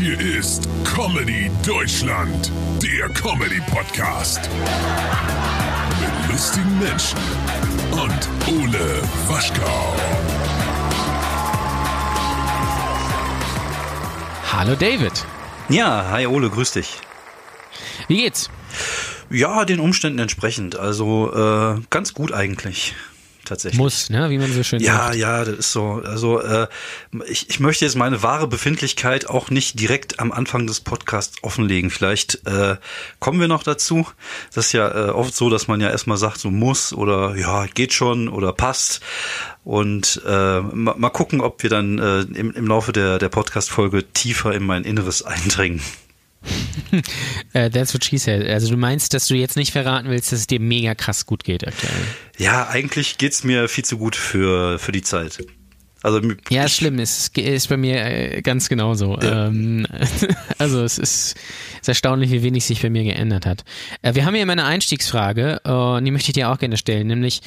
Hier ist Comedy Deutschland, der Comedy Podcast. Mit lustigen Menschen und Ole Waschkau. Hallo David. Ja, hi Ole, grüß dich. Wie geht's? Ja, den Umständen entsprechend. Also äh, ganz gut eigentlich. Tatsächlich. Muss, ne? wie man so schön ja, sagt. Ja, das ist so. Also äh, ich, ich möchte jetzt meine wahre Befindlichkeit auch nicht direkt am Anfang des Podcasts offenlegen. Vielleicht äh, kommen wir noch dazu. Das ist ja äh, oft so, dass man ja erstmal sagt, so muss oder ja, geht schon oder passt. Und äh, mal, mal gucken, ob wir dann äh, im, im Laufe der, der Podcast-Folge tiefer in mein Inneres eindringen. Uh, that's what she said. Also du meinst, dass du jetzt nicht verraten willst, dass es dir mega krass gut geht aktuell? Ja, eigentlich geht's mir viel zu gut für, für die Zeit. Also ja, ist schlimm. Es ist bei mir äh, ganz genauso. Ja. Ähm, also es ist, ist erstaunlich, wie wenig sich bei mir geändert hat. Äh, wir haben hier immer eine Einstiegsfrage und die möchte ich dir auch gerne stellen, nämlich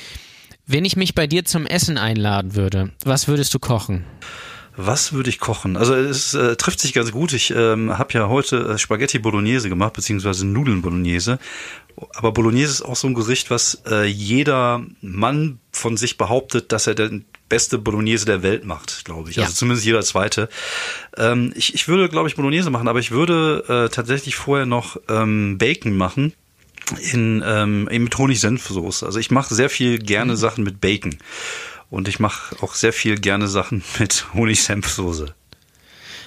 wenn ich mich bei dir zum Essen einladen würde, was würdest du kochen? Was würde ich kochen? Also es äh, trifft sich ganz gut. Ich ähm, habe ja heute äh, Spaghetti Bolognese gemacht, beziehungsweise Nudeln Bolognese. Aber Bolognese ist auch so ein Gericht, was äh, jeder Mann von sich behauptet, dass er der beste Bolognese der Welt macht, glaube ich. Ja. Also zumindest jeder zweite. Ähm, ich, ich würde, glaube ich, Bolognese machen, aber ich würde äh, tatsächlich vorher noch ähm, Bacon machen in ähm, mit Honig-Senfsoße. Also ich mache sehr viel gerne mhm. Sachen mit Bacon. Und ich mache auch sehr viel gerne Sachen mit Honig-Senfsoße.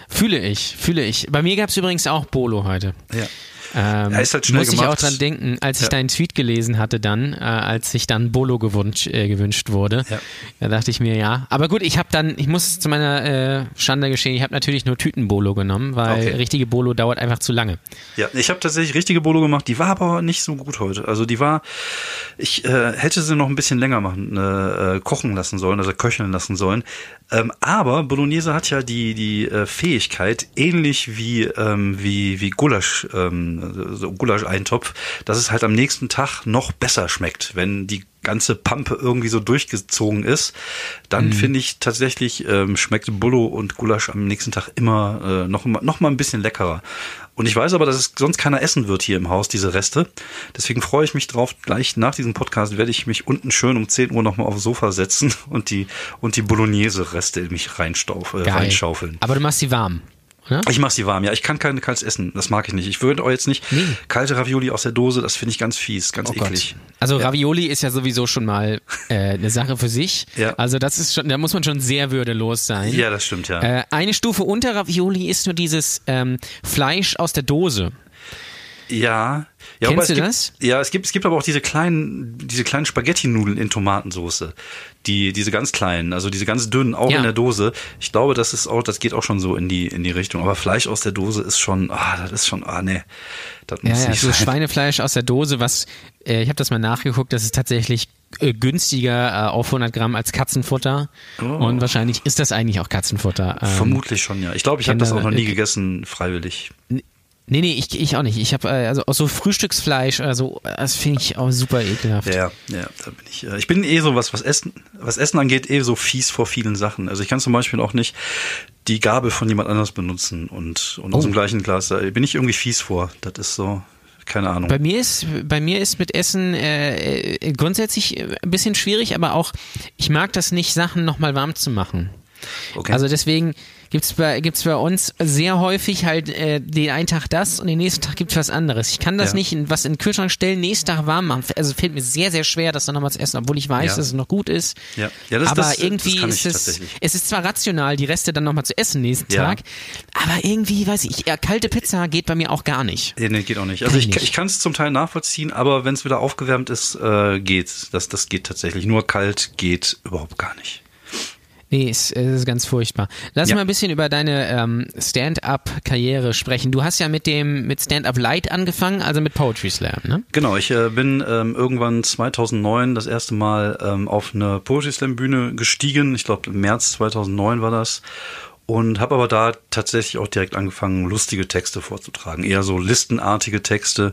Fühle ich, fühle ich. Bei mir gab es übrigens auch Bolo heute. Ja. Ähm, ja, ist halt schnell muss ich gemacht. auch dran denken, als ich Ja. deinen Tweet gelesen hatte dann, äh, als sich dann Bolo gewünscht, äh, gewünscht wurde, Ja. da dachte ich mir, ja. Aber gut, ich habe dann, ich muss es zu meiner äh, Schande geschehen, ich habe natürlich nur Tüten-Bolo genommen, weil Okay. richtige Bolo dauert einfach zu lange. Ja, ich habe tatsächlich richtige Bolo gemacht. Die war aber nicht so gut heute. Also die war, ich äh, hätte sie noch ein bisschen länger machen, äh, äh, kochen lassen sollen, also köcheln lassen sollen. Ähm, aber Bolognese hat ja die die äh, Fähigkeit, ähnlich wie ähm, wie wie Gulasch, ähm, so Gulasch-Eintopf, dass es halt am nächsten Tag noch besser schmeckt, wenn die ganze Pampe irgendwie so durchgezogen ist, dann finde ich tatsächlich ähm, schmeckt Bullo und Gulasch am nächsten Tag immer äh, noch mal- noch mal ein bisschen leckerer. Und ich weiß aber, dass es sonst keiner essen wird hier im Haus, diese Reste. Deswegen freue ich mich drauf. Gleich nach diesem Podcast werde ich mich unten schön um 10 Uhr nochmal aufs Sofa setzen und die, und die Bolognese-Reste in mich reinstauf, äh, reinschaufeln. Aber du machst sie warm, oder? Ich mache sie warm, ja. Ich kann keine kaltes essen. Das mag ich nicht. Ich würde auch jetzt nicht Nee. kalte Ravioli aus der Dose, das finde ich ganz fies, ganz Oh Gott. eklig. Also Ravioli ist ja sowieso schon mal äh, eine Sache für sich. Ja. Also das ist schon, da muss man schon sehr würdelos sein. Ja, das stimmt, ja. Äh, eine Stufe unter Ravioli ist nur dieses ähm, Fleisch aus der Dose. Ja. ja Kennst du gibt, das? Ja, es gibt, es gibt aber auch diese kleinen, diese kleinen Spaghetti-Nudeln in Tomatensauce. Die, diese ganz kleinen, also diese ganz dünnen, auch Ja. in der Dose. Ich glaube, das ist auch, das geht auch schon so in die, in die Richtung. Aber Fleisch aus der Dose ist schon, ah, das ist schon, ah, nee. Das Ja, muss ja, nicht so sein. Schweinefleisch aus der Dose, was, äh, ich habe das mal nachgeguckt, das ist tatsächlich äh, günstiger äh, auf 100 Gramm als Katzenfutter. Oh. Und wahrscheinlich ist das eigentlich auch Katzenfutter. Ähm, Vermutlich schon, ja. Ich glaube, ich habe das da- auch noch nie äh, gegessen, freiwillig. Nee, nee, ich, ich auch nicht. Ich habe äh, also auch so Frühstücksfleisch, also das finde ich auch super ekelhaft. Ja, ja, da bin ich. äh, Ich bin eh so was, was Essen, was Essen angeht, eh so fies vor vielen Sachen. Also ich kann zum Beispiel auch nicht die Gabel von jemand anders benutzen und, und aus Oh. dem gleichen Glas. Da bin ich irgendwie fies vor. Das ist so, keine Ahnung. Bei mir ist bei mir ist mit Essen äh, äh, grundsätzlich äh, ein bisschen schwierig, aber auch ich mag das nicht, Sachen nochmal warm zu machen. Okay. Also deswegen gibt's bei gibt's bei uns sehr häufig halt äh, den einen Tag das und den nächsten Tag gibt's was anderes. Ich kann das Ja. nicht in, was in den Kühlschrank stellen, nächsten Tag warm machen. Also fällt mir sehr sehr schwer, das dann nochmal zu essen, obwohl ich weiß, Ja. dass es noch gut ist. Ja. Ja, das- aber das- das irgendwie kann ist es es ist zwar rational, die Reste dann nochmal zu essen nächsten Ja. Tag, aber irgendwie weiß ich, ja, kalte Pizza geht bei mir auch gar nicht. Nee, nee, geht auch nicht. Also Kann ich, ich nicht. ich kann es zum Teil nachvollziehen, aber wenn es wieder aufgewärmt ist, äh, geht. Das, das geht tatsächlich. Nur kalt geht überhaupt gar nicht. Nee, es, es ist ganz furchtbar. Lass Ja. mal ein bisschen über deine ähm, Stand-up-Karriere sprechen. Du hast ja mit dem mit Stand-up Light angefangen, also mit Poetry Slam, ne? Genau, ich äh, bin ähm, irgendwann 2009 das erste Mal ähm, auf eine Poetry Slam Bühne gestiegen. Ich glaube im März 2009 war das. Und habe aber da tatsächlich auch direkt angefangen, lustige Texte vorzutragen. Eher so listenartige Texte.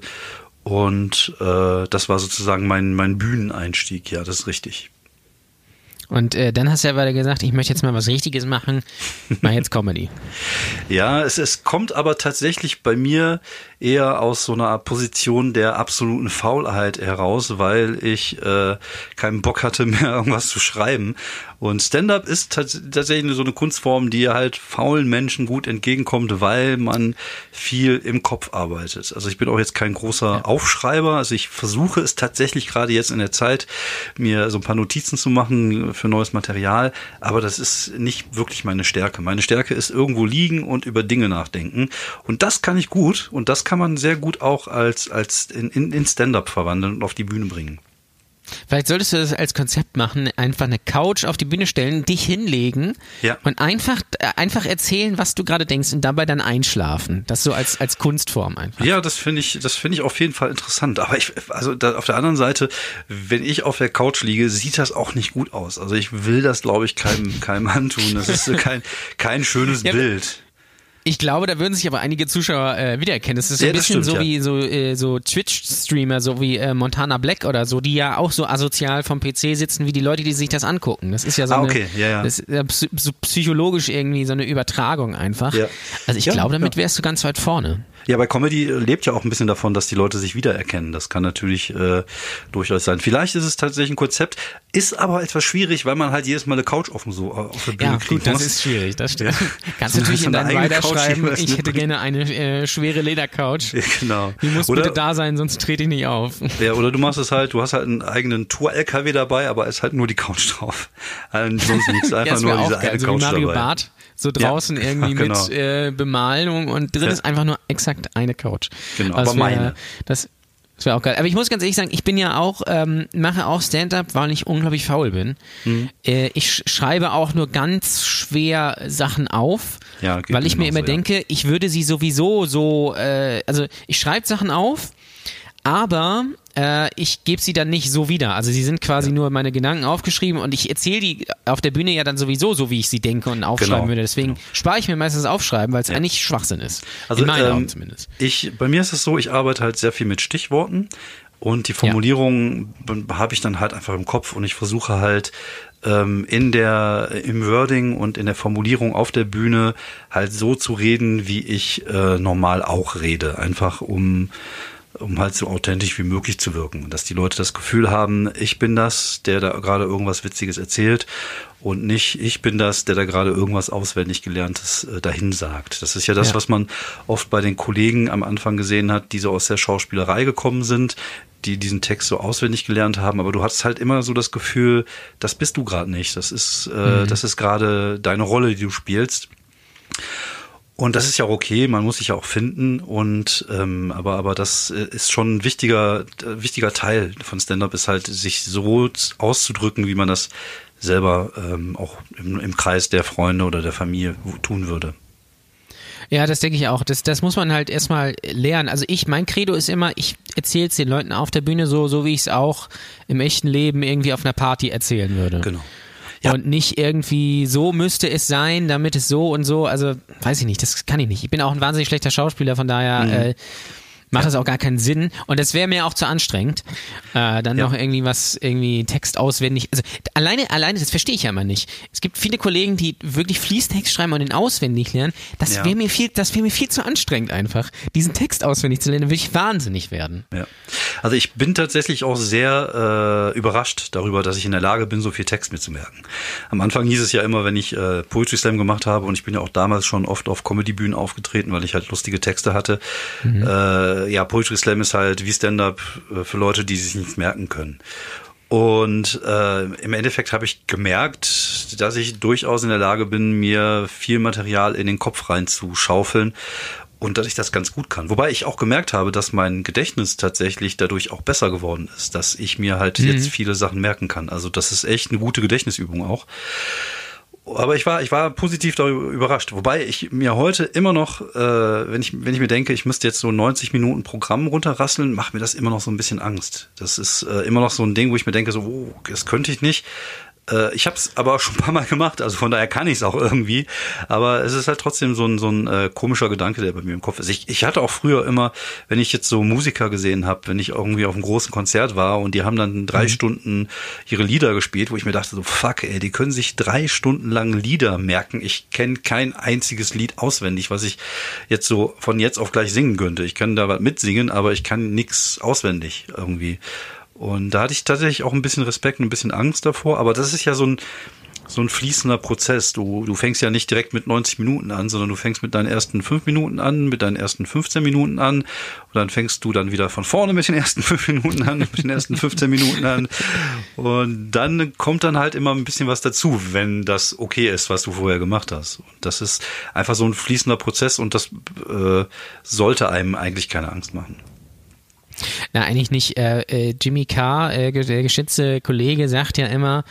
Und äh, das war sozusagen mein, mein Bühneneinstieg. Ja, das ist richtig. Und äh, dann hast du ja weiter gesagt, ich möchte jetzt mal was Richtiges machen, mach jetzt Comedy. ja, es, es kommt aber tatsächlich bei mir eher aus so einer Position der absoluten Faulheit heraus, weil ich äh, keinen Bock hatte mehr irgendwas zu schreiben. Und Stand-up ist tatsächlich so eine Kunstform, die halt faulen Menschen gut entgegenkommt, weil man viel im Kopf arbeitet. Also ich bin auch jetzt kein großer. Aufschreiber. Also ich versuche es tatsächlich gerade jetzt in der Zeit, mir so ein paar Notizen zu machen für neues Material. Aber das ist nicht wirklich meine Stärke. Meine Stärke ist irgendwo liegen und über Dinge nachdenken. Und das kann ich gut. Und das kann man sehr gut auch als, als in, in, in Stand-up verwandeln und auf die Bühne bringen. Vielleicht solltest du das als Konzept machen, einfach eine Couch auf die Bühne stellen, dich hinlegen ja. und einfach, äh, einfach erzählen, was du gerade denkst und dabei dann einschlafen. Das so als, als Kunstform einfach. Ja, das finde ich, das finde ich auf jeden Fall interessant. Aber ich, also da, auf der anderen Seite, wenn ich auf der Couch liege, sieht das auch nicht gut aus. Also ich will das, glaube ich, keinem, keinem antun. Das ist kein, kein schönes ja, Bild. Ich glaube, da würden sich aber einige Zuschauer äh, wiedererkennen. Das ist so ja, ein bisschen stimmt, so ja. wie so, äh, so Twitch-Streamer, so wie äh, Montana Black oder so, die ja auch so asozial vom PC sitzen wie die Leute, die sich das angucken. Das ist ja so, ah, okay. eine, ja, ja. Das ist, so psychologisch irgendwie so eine Übertragung einfach. Ja. Also ich glaube, damit wärst du ganz weit vorne. Ja, bei Comedy lebt ja auch ein bisschen davon, dass die Leute sich wiedererkennen. Das kann natürlich äh, durchaus sein. Vielleicht ist es tatsächlich ein Konzept, ist aber etwas schwierig, weil man halt jedes Mal eine Couch offen so äh, auf der Bühne ja, kriegt. Das ist schwierig, das stimmt. Kannst du natürlich in deinen Rider schreiben, ich hätte gerne eine äh, schwere Ledercouch. Ja, genau. Die muss oder, bitte da sein, sonst trete ich nicht auf. Ja, oder du machst es halt, du hast halt einen eigenen Tour-LKW dabei, aber es ist halt nur die Couch drauf. Also sonst nichts, einfach ja, nur diese eine also Couch Mario dabei. Bart so draußen ja, irgendwie genau. mit äh, Bemalung und drin ist einfach nur exakt eine Couch. Genau, also aber meine. Das, das wäre auch geil. Aber ich muss ganz ehrlich sagen, ich bin ja auch, ähm, mache auch Stand-up, weil ich unglaublich faul bin. Mhm. Äh, ich schreibe auch nur ganz schwer Sachen auf, ja, weil ich mir immer so, denke, ich würde sie sowieso so, äh, also ich schreibe Sachen auf, aber äh, ich gebe sie dann nicht so wieder. Also sie sind quasi ja. nur meine Gedanken aufgeschrieben und ich erzähle die auf der Bühne ja dann sowieso so, wie ich sie denke und aufschreiben genau. würde. Deswegen genau. spare ich mir meistens das Aufschreiben, weil es ja. eigentlich Schwachsinn ist. Also In meinen ähm, Augen zumindest. Ich, bei mir ist es so, ich arbeite halt sehr viel mit Stichworten und die Formulierung ja. habe ich dann halt einfach im Kopf und ich versuche halt ähm, in der im Wording und in der Formulierung auf der Bühne halt so zu reden, wie ich äh, normal auch rede, einfach um um halt so authentisch wie möglich zu wirken. Dass die Leute das Gefühl haben, ich bin das, der da gerade irgendwas Witziges erzählt und nicht ich bin das, der da gerade irgendwas auswendig gelerntes äh, dahin sagt. Das ist ja das, ja. was man oft bei den Kollegen am Anfang gesehen hat, die so aus der Schauspielerei gekommen sind, die diesen Text so auswendig gelernt haben, aber du hattest halt immer so das Gefühl, das bist du gerade nicht. Das ist, äh, mhm. das ist gerade deine Rolle, die du spielst. Und das ist ja auch okay, man muss sich ja auch finden und ähm, aber aber das äh, ist schon ein wichtiger äh, wichtiger Teil von Stand-up ist halt sich so auszudrücken, wie man das selber ähm, auch im, im Kreis der Freunde oder der Familie tun würde. Ja, das denke ich auch. Das, das muss man halt erstmal lernen. Also ich, mein Credo ist immer, ich erzähle es den Leuten auf der Bühne so, so wie ich es auch im echten Leben irgendwie auf einer Party erzählen würde. Genau. Ja. Und nicht irgendwie, so müsste es sein, damit es so und so, also weiß ich nicht, das kann ich nicht. Ich bin auch ein wahnsinnig schlechter Schauspieler, von daher mhm. äh, macht ja. das auch gar keinen Sinn. Und das wäre mir auch zu anstrengend. Äh, dann ja. noch irgendwie was, irgendwie Text auswendig. Also alleine, alleine, das verstehe ich ja immer nicht. Es gibt viele Kollegen, die wirklich Fließtext schreiben und den auswendig lernen. Das ja. wäre mir viel, das wäre mir viel zu anstrengend einfach. Diesen Text auswendig zu lernen, würde ich wahnsinnig werden. Ja. Also ich bin tatsächlich auch sehr äh, überrascht darüber, dass ich in der Lage bin, so viel Text mitzumerken. Am Anfang hieß es ja immer, wenn ich äh, Poetry Slam gemacht habe und ich bin ja auch damals schon oft auf Comedy-Bühnen aufgetreten, weil ich halt lustige Texte hatte. Mhm. Äh, äh, ja, Poetry Slam ist halt wie Stand-up äh, für Leute, die sich nichts merken können. Und äh, im Endeffekt habe ich gemerkt, dass ich durchaus in der Lage bin, mir viel Material in den Kopf reinzuschaufeln und dass ich das ganz gut kann. Wobei ich auch gemerkt habe, dass mein Gedächtnis tatsächlich dadurch auch besser geworden ist, dass ich mir halt mhm. jetzt viele Sachen merken kann. Also das ist echt eine gute Gedächtnisübung auch aber ich war, ich war positiv darüber überrascht. Wobei ich mir heute immer noch, äh, wenn ich, wenn ich mir denke, ich müsste jetzt so 90 Minuten Programm runterrasseln, macht mir das immer noch so ein bisschen Angst. Das ist äh, immer noch so ein Ding, wo ich mir denke, so, oh, das könnte ich nicht. Äh, ich habe es aber auch schon ein paar Mal gemacht, also von daher kann ich es auch irgendwie. Aber es ist halt trotzdem so ein, so ein äh, komischer Gedanke, der bei mir im Kopf ist. Ich, ich hatte auch früher immer, wenn ich jetzt so Musiker gesehen habe, wenn ich irgendwie auf einem großen Konzert war und die haben dann drei mhm. Stunden ihre Lieder gespielt, wo ich mir dachte, so fuck, ey, die können sich drei Stunden lang Lieder merken. Ich kenne kein einziges Lied auswendig, was ich jetzt so von jetzt auf gleich singen könnte. Ich kann da was mitsingen, aber ich kann nichts auswendig irgendwie. Und da hatte ich tatsächlich auch ein bisschen Respekt und ein bisschen Angst davor. Aber das ist ja so ein, so ein fließender Prozess. Du, du fängst ja nicht direkt mit 90 Minuten an, sondern du fängst mit deinen ersten 5 Minuten an, mit deinen ersten 15 Minuten an und dann fängst du dann wieder von vorne mit den ersten 5 Minuten an, mit den ersten 15 Minuten an und dann kommt dann halt immer ein bisschen was dazu, wenn das okay ist, was du vorher gemacht hast. Und das ist einfach so ein fließender Prozess und das äh, sollte einem eigentlich keine Angst machen. Na, eigentlich nicht. Äh, äh, Jimmy Carr, äh, der geschätzte Kollege, sagt ja immer,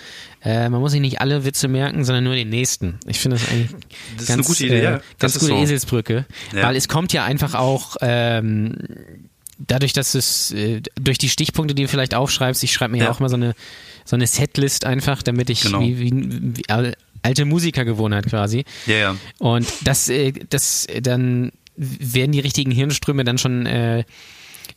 äh, man muss sich nicht alle Witze merken, sondern nur den nächsten. Ich finde das eigentlich das ganz, gute Idee, äh, ganz gute so. Eselsbrücke, ja. weil es kommt ja einfach auch ähm, dadurch, dass es äh, durch die Stichpunkte, die du vielleicht aufschreibst, ich schreibe mir ja. auch mal so eine so eine Setlist einfach, damit ich genau. wie, wie, wie alte Musikergewohnheit quasi. Ja, ja. Und das, äh, das dann werden die richtigen Hirnströme dann schon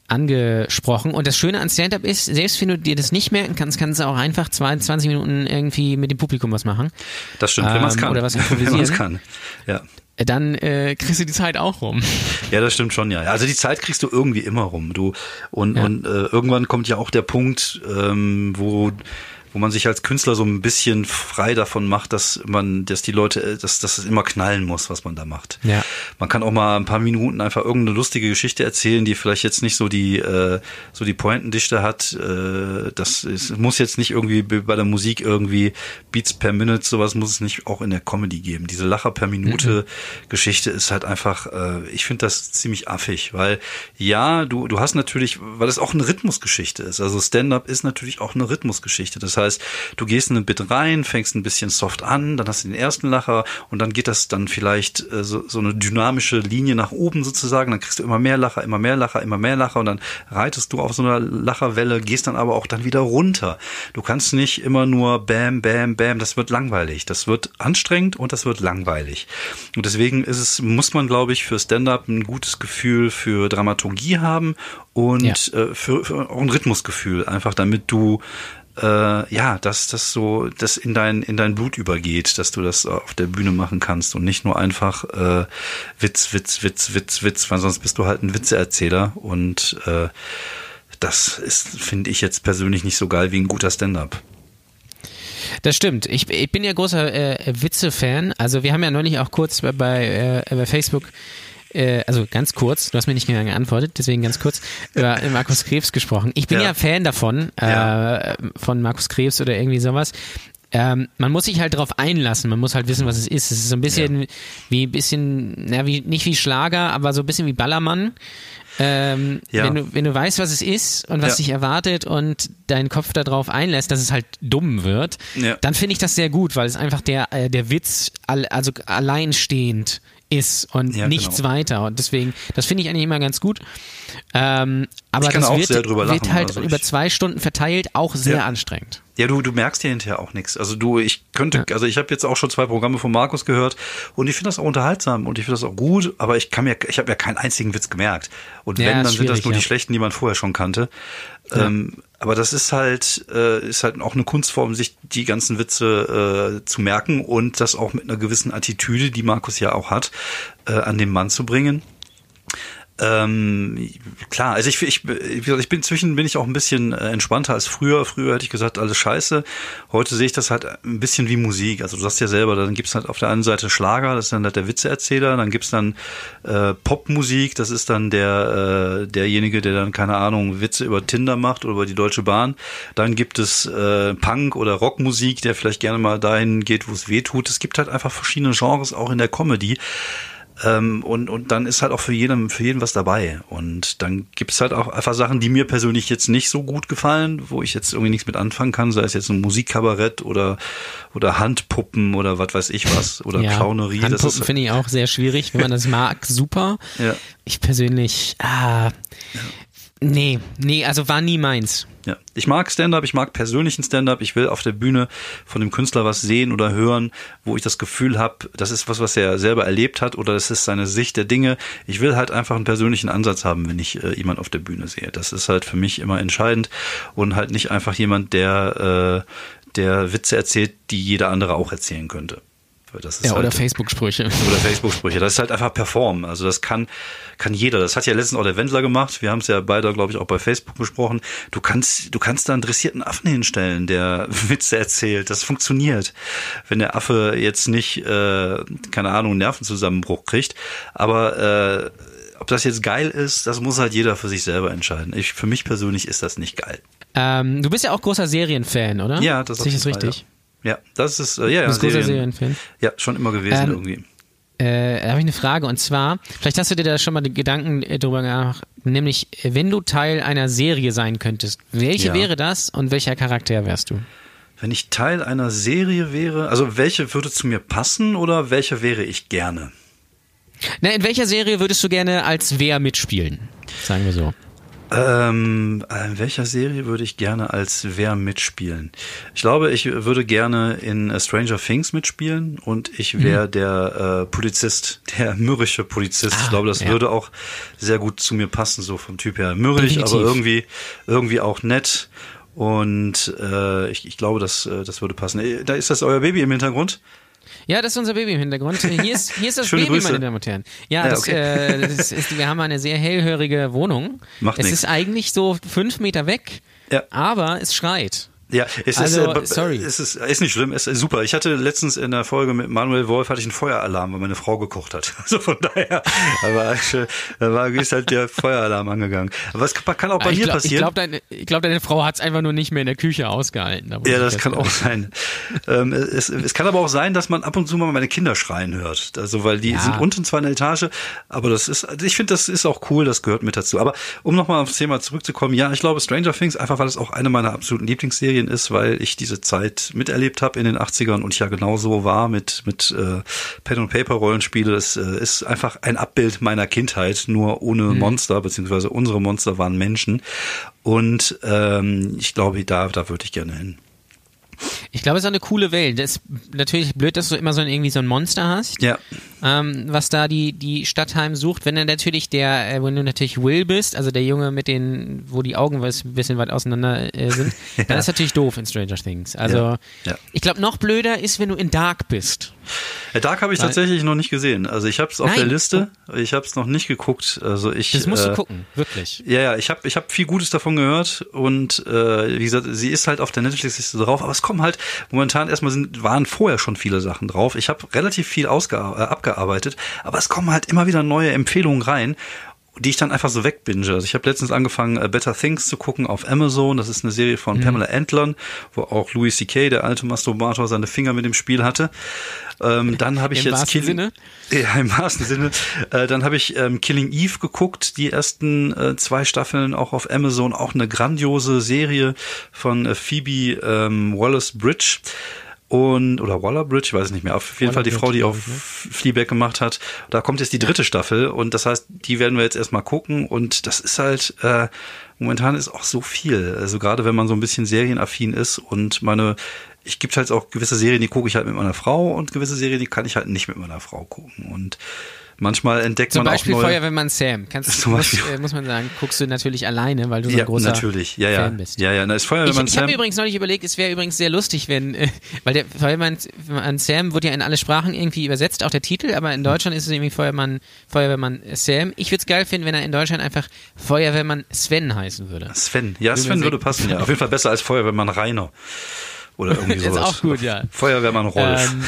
angesprochen. Und das Schöne an Stand-Up ist, selbst wenn du dir das nicht merken kannst, kannst du auch einfach 22 Minuten irgendwie mit dem Publikum was machen. Das stimmt, wenn man es ähm, kann. Oder was improvisieren. wenn man es kann, ja. Dann äh, kriegst du die Zeit auch rum. Ja, das stimmt schon, ja. Also die Zeit kriegst du irgendwie immer rum. Du und, ja. und äh, irgendwann kommt ja auch der Punkt, ähm, wo wo man sich als Künstler so ein bisschen frei davon macht, dass man, dass die Leute, dass, dass es immer knallen muss, was man da macht. Ja. Man kann auch mal ein paar Minuten einfach irgendeine lustige Geschichte erzählen, die vielleicht jetzt nicht so die, äh, so die Pointendichte hat. Äh, das ist, muss jetzt nicht irgendwie bei der Musik irgendwie Beats per Minute, sowas muss es nicht auch in der Comedy geben. Diese Lacher per Minute mhm. Geschichte ist halt einfach, äh, ich finde das ziemlich affig, weil ja, du, du hast natürlich, weil es auch eine Rhythmusgeschichte ist. Also Stand-up ist natürlich auch eine Rhythmusgeschichte. Das heißt, heißt, du gehst in ein Bit rein, fängst ein bisschen soft an, dann hast du den ersten Lacher und dann geht das dann vielleicht äh, so, so eine dynamische Linie nach oben sozusagen. Dann kriegst du immer mehr Lacher, immer mehr Lacher, immer mehr Lacher und dann reitest du auf so einer Lacherwelle, gehst dann aber auch dann wieder runter. Du kannst nicht immer nur Bam, Bam, Bam. Das wird langweilig. Das wird anstrengend und das wird langweilig. Und deswegen ist es, muss man, glaube ich, für Stand-up ein gutes Gefühl für Dramaturgie haben und ja. äh, für, für auch ein Rhythmusgefühl, einfach damit du äh, ja, dass das so, das in dein in dein Blut übergeht, dass du das auf der Bühne machen kannst und nicht nur einfach äh, Witz, Witz, Witz, Witz, Witz, weil sonst bist du halt ein Witzeerzähler und äh, das ist, finde ich jetzt persönlich nicht so geil wie ein guter Stand-up. Das stimmt. Ich, ich bin ja großer äh, Witze-Fan. Also wir haben ja neulich auch kurz bei, bei, äh, bei Facebook äh, also ganz kurz, du hast mir nicht mehr geantwortet, deswegen ganz kurz, über Markus Krebs gesprochen. Ich bin ja, ja Fan davon, äh, ja. von Markus Krebs oder irgendwie sowas. Ähm, man muss sich halt darauf einlassen, man muss halt wissen, was es ist. Es ist so ein bisschen ja. wie bisschen, ja, wie, nicht wie Schlager, aber so ein bisschen wie Ballermann. Ähm, ja. wenn, du, wenn du weißt, was es ist und was ja. dich erwartet und deinen Kopf darauf einlässt, dass es halt dumm wird, dann finde ich das sehr gut, weil es einfach der, äh, der Witz all, also alleinstehend ist und ja, nichts genau. weiter. Und deswegen, das finde ich eigentlich immer ganz gut. Ähm, aber das wird, wird, halt also über zwei Stunden verteilt auch sehr ja. anstrengend. Ja, du, du merkst ja hinterher auch nichts. Also du, ich könnte, ja. also ich habe jetzt auch schon zwei Programme von Markus gehört und ich finde das auch unterhaltsam und ich finde das auch gut, aber ich kann mir, ich habe ja keinen einzigen Witz gemerkt. Und wenn, dann sind das nur die schlechten, die man vorher schon kannte. Ähm, aber das ist halt, äh, ist halt auch eine Kunstform, sich die ganzen Witze äh, zu merken und das auch mit einer gewissen Attitüde, die Markus ja auch hat, äh, an den Mann zu bringen. Ähm, klar, also ich, ich, ich bin inzwischen bin ich auch ein bisschen äh, entspannter als früher. Früher hätte ich gesagt, alles scheiße. Heute sehe ich das halt ein bisschen wie Musik. Also du sagst ja selber, dann gibt's halt auf der einen Seite Schlager, das ist dann halt der Witzeerzähler, dann gibt's dann äh, Popmusik, das ist dann der äh, derjenige, der dann, keine Ahnung, Witze über Tinder macht oder über die Deutsche Bahn. Dann gibt es äh, Punk oder Rockmusik, der vielleicht gerne mal dahin geht, wo es weh tut. Es gibt halt einfach verschiedene Genres auch in der Comedy. Ähm, und, und dann ist halt auch für jeden, für jeden was dabei. Und dann gibt's halt auch einfach Sachen, die mir persönlich jetzt nicht so gut gefallen, wo ich jetzt irgendwie nichts mit anfangen kann, sei es jetzt ein Musikkabarett oder, oder Handpuppen oder was weiß ich was oder ja, Clownerie. Handpuppen finde ich auch sehr schwierig. Wenn man das mag, super. Ja. Ich persönlich, ah, ja Nee, nee, also war nie meins. Ja, ich mag Stand-up, ich mag persönlichen Stand-up. Ich will auf der Bühne von dem Künstler was sehen oder hören, wo ich das Gefühl habe, das ist was, was er selber erlebt hat oder das ist seine Sicht der Dinge. Ich will halt einfach einen persönlichen Ansatz haben, wenn ich äh, jemand auf der Bühne sehe. Das ist halt für mich immer entscheidend und halt nicht einfach jemand, der äh, der Witze erzählt, die jeder andere auch erzählen könnte. Das ist ja, halt, oder Facebook-Sprüche. Oder Facebook-Sprüche. Das ist halt einfach performen. Also das kann, kann jeder. Das hat ja letztens auch der Wendler gemacht. Wir haben es ja beide, glaube ich, auch bei Facebook besprochen. Du kannst, du kannst da einen dressierten Affen hinstellen, der Witze erzählt. Das funktioniert. Wenn der Affe jetzt nicht, äh, keine Ahnung, Nervenzusammenbruch kriegt. Aber äh, ob das jetzt geil ist, das muss halt jeder für sich selber entscheiden. Ich, für mich persönlich ist das nicht geil. Ähm, du bist ja auch großer Serienfan, oder? Ja, das ist richtig. Ja. Ja, das ist, äh, ja, ja. Du bist Serien, großer Serienfan? Ja, schon immer gewesen ähm, irgendwie. Äh, da habe ich eine Frage und zwar, vielleicht hast du dir da schon mal Gedanken äh, drüber gemacht, nämlich, wenn du Teil einer Serie sein könntest, welche ja. wäre das und welcher Charakter wärst du? Wenn ich Teil einer Serie wäre, also welche würde zu mir passen oder welche wäre ich gerne? Na, in welcher Serie würdest du gerne als wer mitspielen? Sagen wir so. Ähm, in welcher Serie würde ich gerne als wer mitspielen? Ich glaube, ich würde gerne in äh, Stranger Things mitspielen und ich wäre mhm. der äh, Polizist, der mürrische Polizist. Ah, ich glaube, das ja. würde auch sehr gut zu mir passen, so vom Typ her. Mürrisch, Definitiv. aber irgendwie, irgendwie auch nett. Und äh, ich, ich glaube, das, äh, das würde passen. Äh, da ist das euer Baby im Hintergrund? Ja, das ist unser Baby im Hintergrund. Hier ist, hier ist das Baby, Grüße. meine Damen und Herren. Ja, ja das, okay. äh, das ist, wir haben eine sehr hellhörige Wohnung. Macht es nix. ist eigentlich so fünf Meter weg, ja. aber es schreit. Ja, es also, ist, äh, sorry. Es ist, ist nicht schlimm, es ist super. Ich hatte letztens in der Folge mit Manuel Wolf hatte ich einen Feueralarm, weil meine Frau gekocht hat. Also von daher, aber da war ist halt der Feueralarm angegangen. Aber es kann auch bei mir passieren. Ich glaube, deine, glaub, deine Frau hat es einfach nur nicht mehr in der Küche ausgehalten. Da ja, das kann auch sein. ähm, es, es kann aber auch sein, dass man ab und zu mal meine Kinder schreien hört. Also, weil die ja. sind unten zwar in der Etage, aber das ist, ich finde, das ist auch cool, das gehört mit dazu. Aber um nochmal aufs Thema zurückzukommen, ja, ich glaube Stranger Things, einfach weil es auch eine meiner absoluten Lieblingsserien Serien ist, weil ich diese Zeit miterlebt habe in den 80ern und ich ja genauso war mit, mit äh, Pen und Paper Rollenspiele. Es äh, ist einfach ein Abbild meiner Kindheit, nur ohne mhm. Monster, beziehungsweise unsere Monster waren Menschen. Und ähm, ich glaube, da, da würde ich gerne hin. Ich glaube, es ist eine coole Welt. Das ist natürlich blöd, dass du immer so ein, irgendwie so ein Monster hast. Ja. Ähm, was da die, die Stadt heimsucht. Wenn dann natürlich der, äh, wenn du natürlich Will bist, also der Junge mit den, wo die Augen ein bisschen weit auseinander äh, sind, ja. dann ist natürlich doof in Stranger Things. Also, ja. Ja. ich glaube, noch blöder ist, wenn du in Dark bist. Ja, Dark habe ich Weil, tatsächlich noch nicht gesehen. Also ich habe es auf Nein. der Liste, ich habe es noch nicht geguckt. Also ich. Das musst äh, du gucken, wirklich. Ja, ja, ich habe ich hab viel Gutes davon gehört und äh, wie gesagt, sie ist halt auf der Netflix-Liste drauf, aber es kommen halt momentan erstmal sind, waren vorher schon viele Sachen drauf. Ich habe relativ viel ausge, äh, abgearbeitet, aber es kommen halt immer wieder neue Empfehlungen rein die ich dann einfach so wegbinge. Also ich habe letztens angefangen, uh, Better Things zu gucken auf Amazon. Das ist eine Serie von mhm. Pamela Antlon, wo auch Louis C.K., der alte Masturbator, seine Finger mit dem Spiel hatte. Ähm, dann habe ich Im jetzt Killing, Sinne? Ja, im wahrsten Sinne. Äh, dann habe ich ähm, Killing Eve geguckt, die ersten äh, zwei Staffeln auch auf Amazon, auch eine grandiose Serie von äh, Phoebe ähm, Wallace Bridge und oder Waller-Bridge, ich weiß es nicht mehr. Auf jeden Fall die Frau, die auch Fleabag gemacht hat. Da kommt jetzt die dritte Staffel und das heißt, die werden wir jetzt erstmal gucken und das ist halt äh, momentan ist auch so viel. Also gerade wenn man so ein bisschen serienaffin ist und meine ich gibt halt auch gewisse Serien, die gucke ich halt mit meiner Frau und gewisse Serien, die kann ich halt nicht mit meiner Frau gucken und Manchmal entdeckt Zum man Beispiel auch neue... Feuerwehrmann Sam. Kannst du, muss, äh, muss man sagen, guckst du natürlich alleine, weil du so ein ja, großer natürlich. Ja, ja. Fan bist. Ja, ja, na, ist Feuerwehrmann ich, ich habe mir übrigens neulich überlegt, es wäre übrigens sehr lustig, wenn, äh, weil der Feuerwehrmann Sam wird ja in alle Sprachen irgendwie übersetzt, auch der Titel, aber in Deutschland ist es irgendwie Feuerwehrmann, Feuerwehrmann Sam. Ich würde es geil finden, wenn er in Deutschland einfach Feuerwehrmann Sven heißen würde. Sven, ja, Sven würde passen, ja. Auf jeden Fall besser als Feuerwehrmann Rainer. Oder irgendwie sowas. ist auch gut, ja. Feuerwehrmann Rolf. Ähm,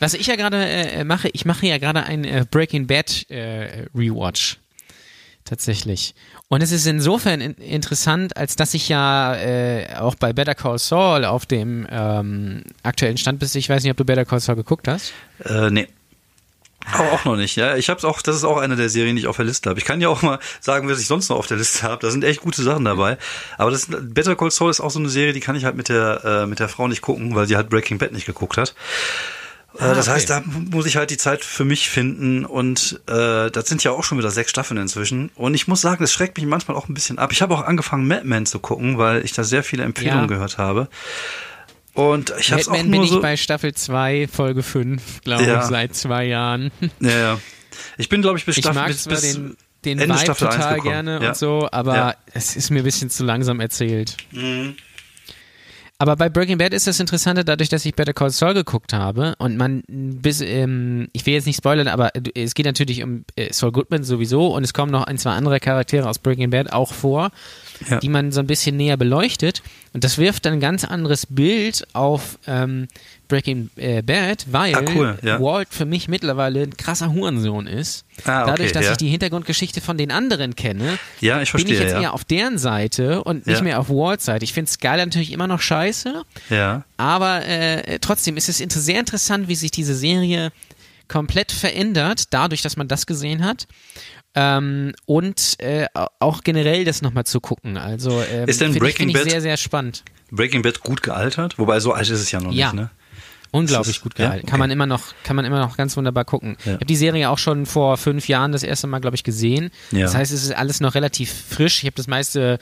was ich ja gerade äh, mache, ich mache ja gerade ein äh, Breaking Bad äh, Rewatch. Tatsächlich. Und es ist insofern in interessant, als dass ich ja äh, auch bei Better Call Saul auf dem ähm, aktuellen Stand bin. Ich weiß nicht, ob du Better Call Saul geguckt hast. Äh, nee. Aber auch noch nicht, ja. Ich hab's auch, das ist auch eine der Serien, die ich auf der Liste habe. Ich kann ja auch mal sagen, was ich sonst noch auf der Liste habe. Da sind echt gute Sachen dabei. Aber das Better Call Saul ist auch so eine Serie, die kann ich halt mit der, äh, mit der Frau nicht gucken, weil sie halt Breaking Bad nicht geguckt hat. Ah, das okay. heißt, da muss ich halt die Zeit für mich finden und äh, das sind ja auch schon wieder sechs Staffeln inzwischen. Und ich muss sagen, das schreckt mich manchmal auch ein bisschen ab. Ich habe auch angefangen, Mad Men zu gucken, weil ich da sehr viele Empfehlungen Ja. gehört habe. Und ich habe auch Batman bin nur ich so. bei Staffel 2, Folge 5, glaube Ja. ich, seit zwei Jahren. Ja, ja. Ich bin, glaube ich, bis Ich Staffel mag bis, zwar bis den, den Ende Vibe Staffel 1 total gerne Ja. und so, aber es ist mir ein bisschen zu langsam erzählt. Mhm. Aber bei Breaking Bad ist das Interessante, dadurch, dass ich Better Call Saul geguckt habe und man bis, ähm, ich will jetzt nicht spoilern, aber es geht natürlich um äh, Saul Goodman sowieso und es kommen noch ein, zwei andere Charaktere aus Breaking Bad auch vor, Ja. die man so ein bisschen näher beleuchtet und das wirft dann ein ganz anderes Bild auf ähm, Breaking äh, Bad, weil Ah, cool, ja. Walt für mich mittlerweile ein krasser Hurensohn ist. Ah, okay, Dadurch, dass ja. ich die Hintergrundgeschichte von den anderen kenne, Ja, ich bin verstehe, ich jetzt eher auf deren Seite und nicht mehr auf Walts Seite. Ich finde Skyler natürlich immer noch scheiße, aber äh, trotzdem ist es sehr interessant, wie sich diese Serie komplett verändert, dadurch, dass man das gesehen hat. Ähm, und äh, auch generell das nochmal zu gucken. Also ähm, Ist denn Breaking ich Bad- sehr, sehr spannend. Breaking Bad gut gealtert, wobei so alt ist es ja noch Ja. nicht, ne? Unglaublich Ist gut ja? gehalten. Kann Okay. man immer noch, kann man immer noch ganz wunderbar gucken. Ja. Ich habe die Serie auch schon vor fünf Jahren das erste Mal, glaube ich, gesehen. Das heißt, es ist alles noch relativ frisch. Ich habe das meiste,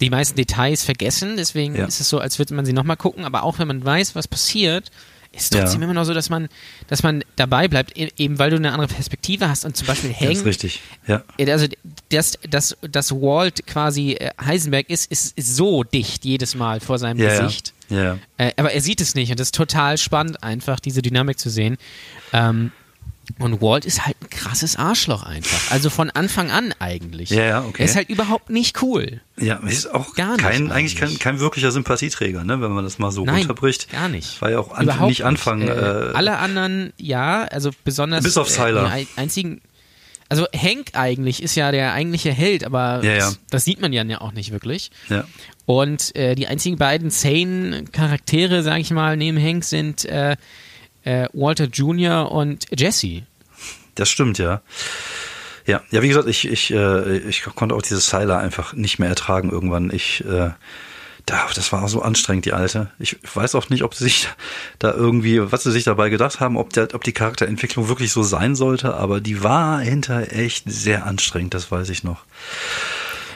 die meisten Details vergessen. Deswegen ist es so, als würde man sie nochmal gucken. Aber auch wenn man weiß, was passiert, ist trotzdem Ja. immer noch so, dass man, dass man dabei bleibt, e- eben weil du eine andere Perspektive hast und zum Beispiel Das Hank ist richtig. Ja. also das, das, das Walt quasi äh, Heisenberg ist, ist, ist so dicht jedes Mal vor seinem Ja, ja. Gesicht. Ja. Äh, aber er sieht es nicht und das ist total spannend, einfach diese Dynamik zu sehen. Ähm, und Walt ist halt ein krasses Arschloch einfach. Also von Anfang an eigentlich. Ja, ja, okay. Er ist halt überhaupt nicht cool. Ja, ist auch Gar nicht kein, eigentlich kein, kein wirklicher Sympathieträger, ne, wenn man das mal so Nein, runterbricht. gar nicht. War ja auch an, Überhaupt nicht Anfang. Äh, Äh, alle anderen, ja, also besonders. Bis auf Sylar. Äh, einzigen. Also Hank eigentlich ist ja der eigentliche Held, aber Ja, ja. Das, das sieht man ja auch nicht wirklich. ja. Und äh, die einzigen beiden sane Charaktere, sag ich mal, neben Hank sind äh, Walter Jr. und Jesse. Das stimmt, ja. Ja, ja, wie gesagt, ich, ich, äh, ich konnte auch dieses Sylar einfach nicht mehr ertragen irgendwann. Ich, äh, da, das war so anstrengend, die alte. Ich weiß auch nicht, ob sie sich da irgendwie, was sie sich dabei gedacht haben, ob, der, ob die Charakterentwicklung wirklich so sein sollte, aber die war hinter echt sehr anstrengend, das weiß ich noch.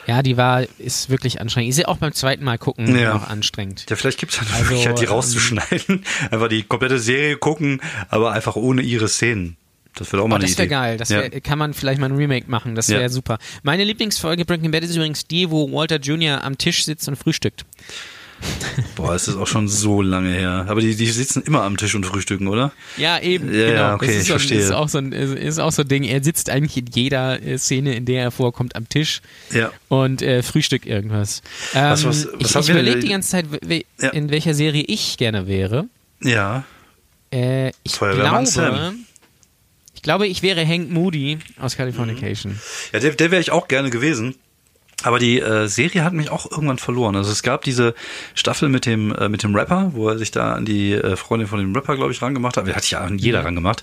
Ja, die war, ist wirklich anstrengend. Ist ja auch beim zweiten Mal gucken Ja. noch anstrengend. Ja, vielleicht gibt es eine Also, Möglichkeit, die ähm, rauszuschneiden. einfach die komplette Serie gucken, aber einfach ohne ihre Szenen. Das wäre auch mal Oh, das wäre geil. Das Ja. wär, kann man vielleicht mal ein Remake machen. Das wäre Ja. super. Meine Lieblingsfolge Breaking Bad ist übrigens die, wo Walter Jr. am Tisch sitzt und frühstückt. Boah, es ist auch schon so lange her. Aber die, die sitzen immer am Tisch und frühstücken, oder? Ja, eben. Ja, genau. ja, okay, das ist ich so, verstehe. Ist auch, so ein, ist auch so ein Ding. Er sitzt eigentlich in jeder äh, Szene, in der er vorkommt, am Tisch Ja. und äh, frühstückt irgendwas. Ähm, Was- was- was ich ich überlege die ganze Zeit, we- Ja. in welcher Serie ich gerne wäre. Ja. Äh, ich Feuerwehrmann glaube, Sam. ich glaube, ich wäre Hank Moody aus Californication. Ja, der, der wäre ich auch gerne gewesen. Aber die äh, Serie hat mich auch irgendwann verloren. Also es gab diese Staffel mit dem äh, mit dem Rapper, wo er sich da an die äh, Freundin von dem Rapper, glaube ich, rangemacht hat. Der hat sich ja an jeder rangemacht.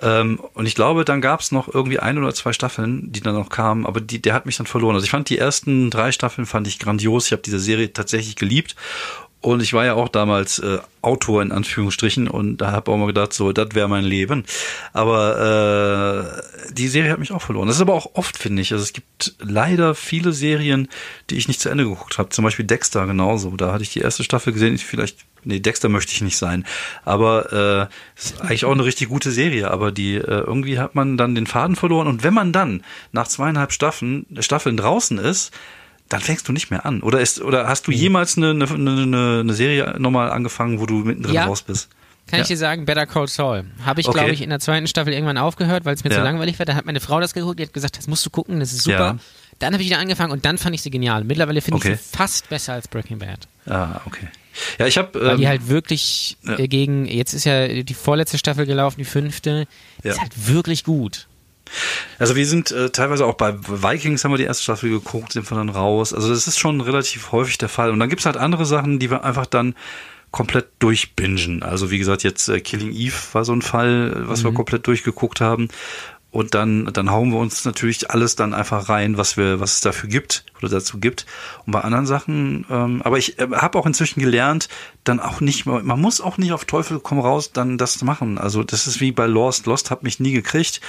Ähm, und ich glaube, dann gab es noch irgendwie ein oder zwei Staffeln, die dann noch kamen, aber die, der hat mich dann verloren. Also ich fand die ersten drei Staffeln fand ich grandios. Ich habe diese Serie tatsächlich geliebt. Und ich war ja auch damals äh, Autor in Anführungsstrichen und da habe auch mal gedacht, so, das wäre mein Leben. Aber äh, die Serie hat mich auch verloren. Das ist aber auch oft, finde ich. Also es gibt leider viele Serien, die ich nicht zu Ende geguckt habe. Zum Beispiel Dexter genauso. Da hatte ich die erste Staffel gesehen. Ich vielleicht, nee, Dexter möchte ich nicht sein. Aber äh, ist eigentlich auch eine richtig gute Serie. Aber die äh, irgendwie hat man dann den Faden verloren. Und wenn man dann nach zweieinhalb Staffeln, Staffeln draußen ist, dann fängst du nicht mehr an. Oder ist, oder hast du jemals eine, eine, eine, eine Serie nochmal angefangen, wo du mittendrin Ja. raus bist? Kann ich Ja. dir sagen, Better Call Saul. Habe ich, Okay. glaube ich, in der zweiten Staffel irgendwann aufgehört, weil es mir Ja. zu langweilig war. Da hat meine Frau das geguckt, die hat gesagt, das musst du gucken, das ist super. Ja. Dann habe ich wieder angefangen und dann fand ich sie genial. Mittlerweile finde Okay. ich sie fast besser als Breaking Bad. Ah, okay. Ja, ich habe. Weil Ähm, die halt wirklich ja. äh, gegen, jetzt ist ja die vorletzte Staffel gelaufen, die fünfte, Ja. ist halt wirklich gut. Also wir sind äh, teilweise auch bei Vikings haben wir die erste Staffel geguckt, sind wir dann raus. Also das ist schon relativ häufig der Fall. Und dann gibt's halt andere Sachen, die wir einfach dann komplett durchbingen. Also wie gesagt, jetzt äh, Killing Eve war so ein Fall, äh, was wir komplett durchgeguckt haben. und dann, dann hauen wir uns natürlich alles dann einfach rein, was wir, was es dafür gibt oder dazu gibt. Und bei anderen Sachen, ähm, aber ich äh, habe auch inzwischen gelernt, dann auch nicht, man muss auch nicht auf Teufel komm raus dann das machen. Also das ist wie bei Lost. Lost hat mich nie gekriegt.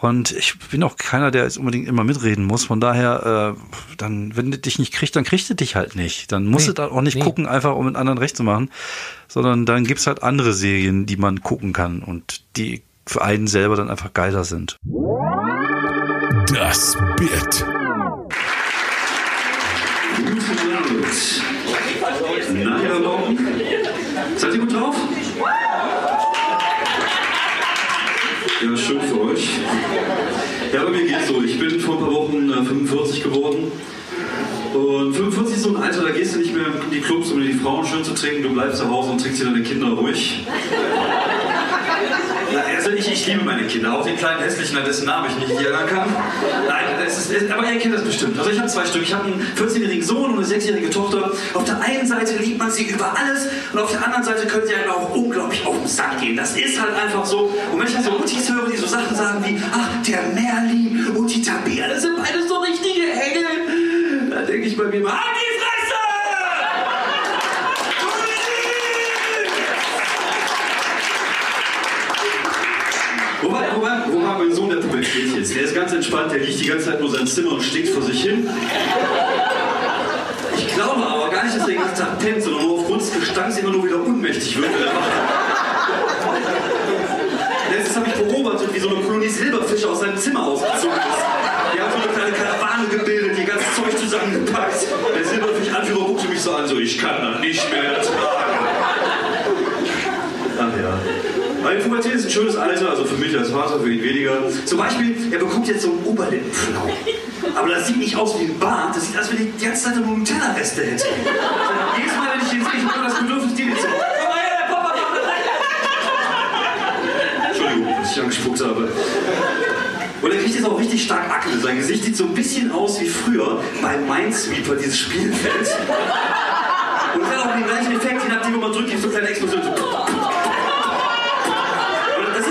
Und ich bin auch keiner, der jetzt unbedingt immer mitreden muss. Von daher, äh, dann, wenn du dich nicht kriegt, dann kriegst du dich halt nicht. Dann musst nee, du da auch nicht nee. gucken, einfach um mit anderen recht zu machen. Sondern dann gibt's halt andere Serien, die man gucken kann und die für einen selber dann einfach geiler sind. Das Bit. Na, ihr Morgen. Seid ihr gut drauf? Ja, schön euch. Ja, bei mir geht's so. Ich bin vor ein paar Wochen äh, 45 geworden. Und 45 ist so ein Alter, da gehst du nicht mehr in die Clubs, um die Frauen schön zu trinken. Du bleibst zu Hause und trinkst dir deine Kinder ruhig. Ja, also ich, ich liebe meine Kinder, auch den kleinen hässlichen, dessen Namen ich nicht erinnern kann. Nein, es ist, aber ihr kennt das bestimmt. Also ich habe zwei Stück. Ich habe einen 14-jährigen Sohn und eine 6-jährige Tochter. Auf der einen Seite liebt man sie über alles und auf der anderen Seite können sie einem auch unglaublich auf den Sack gehen. Das ist halt einfach so. Und wenn ich dann so Mutis höre, die so Sachen sagen wie, ach, der Merlin und die Tabea, das sind beides so richtige Engel, da denke ich bei mir mal, halt die Fresse! Wobei, wobei, wobei mein Sohn der Pubertät jetzt. Der ist ganz entspannt, der liegt die ganze Zeit nur sein Zimmer und stinkt vor sich hin. Ich glaube aber gar nicht, dass er den ganzen Tag pennt, sondern nur aufgrund des Gestanks immer nur wieder unmächtig wird. Letztens habe ich beobachtet, wie so eine Kolonie Silberfische aus seinem Zimmer ausgezogen ist. Die haben so eine kleine Karawane gebildet, ihr ganzes Zeug zusammengepackt. Der Silberfisch-Anführer guckte mich so an, so ich kann das nicht mehr ertragen. Ach ja. Weil Pubertät ist ein schönes Alter, also für mich als Vater, für ihn weniger. Zum Beispiel, er bekommt jetzt so einen Oberlippenflau. Aber das sieht nicht aus wie ein Bart, das sieht aus, wenn ich die ganze Zeit nur Nutella-Reste hätte. Jedes Mal, wenn ich ich habe das Bedürfnis, her, Papa, Entschuldigung, dass ich angespuckt habe. Und er kriegt jetzt auch richtig stark Akne. Sein Gesicht sieht so ein bisschen aus wie früher bei Minesweeper, dieses Spielfeld. Und es hat auch den gleichen Effekt, je nachdem, wo man drückt, gibt so kleine Explosionen. So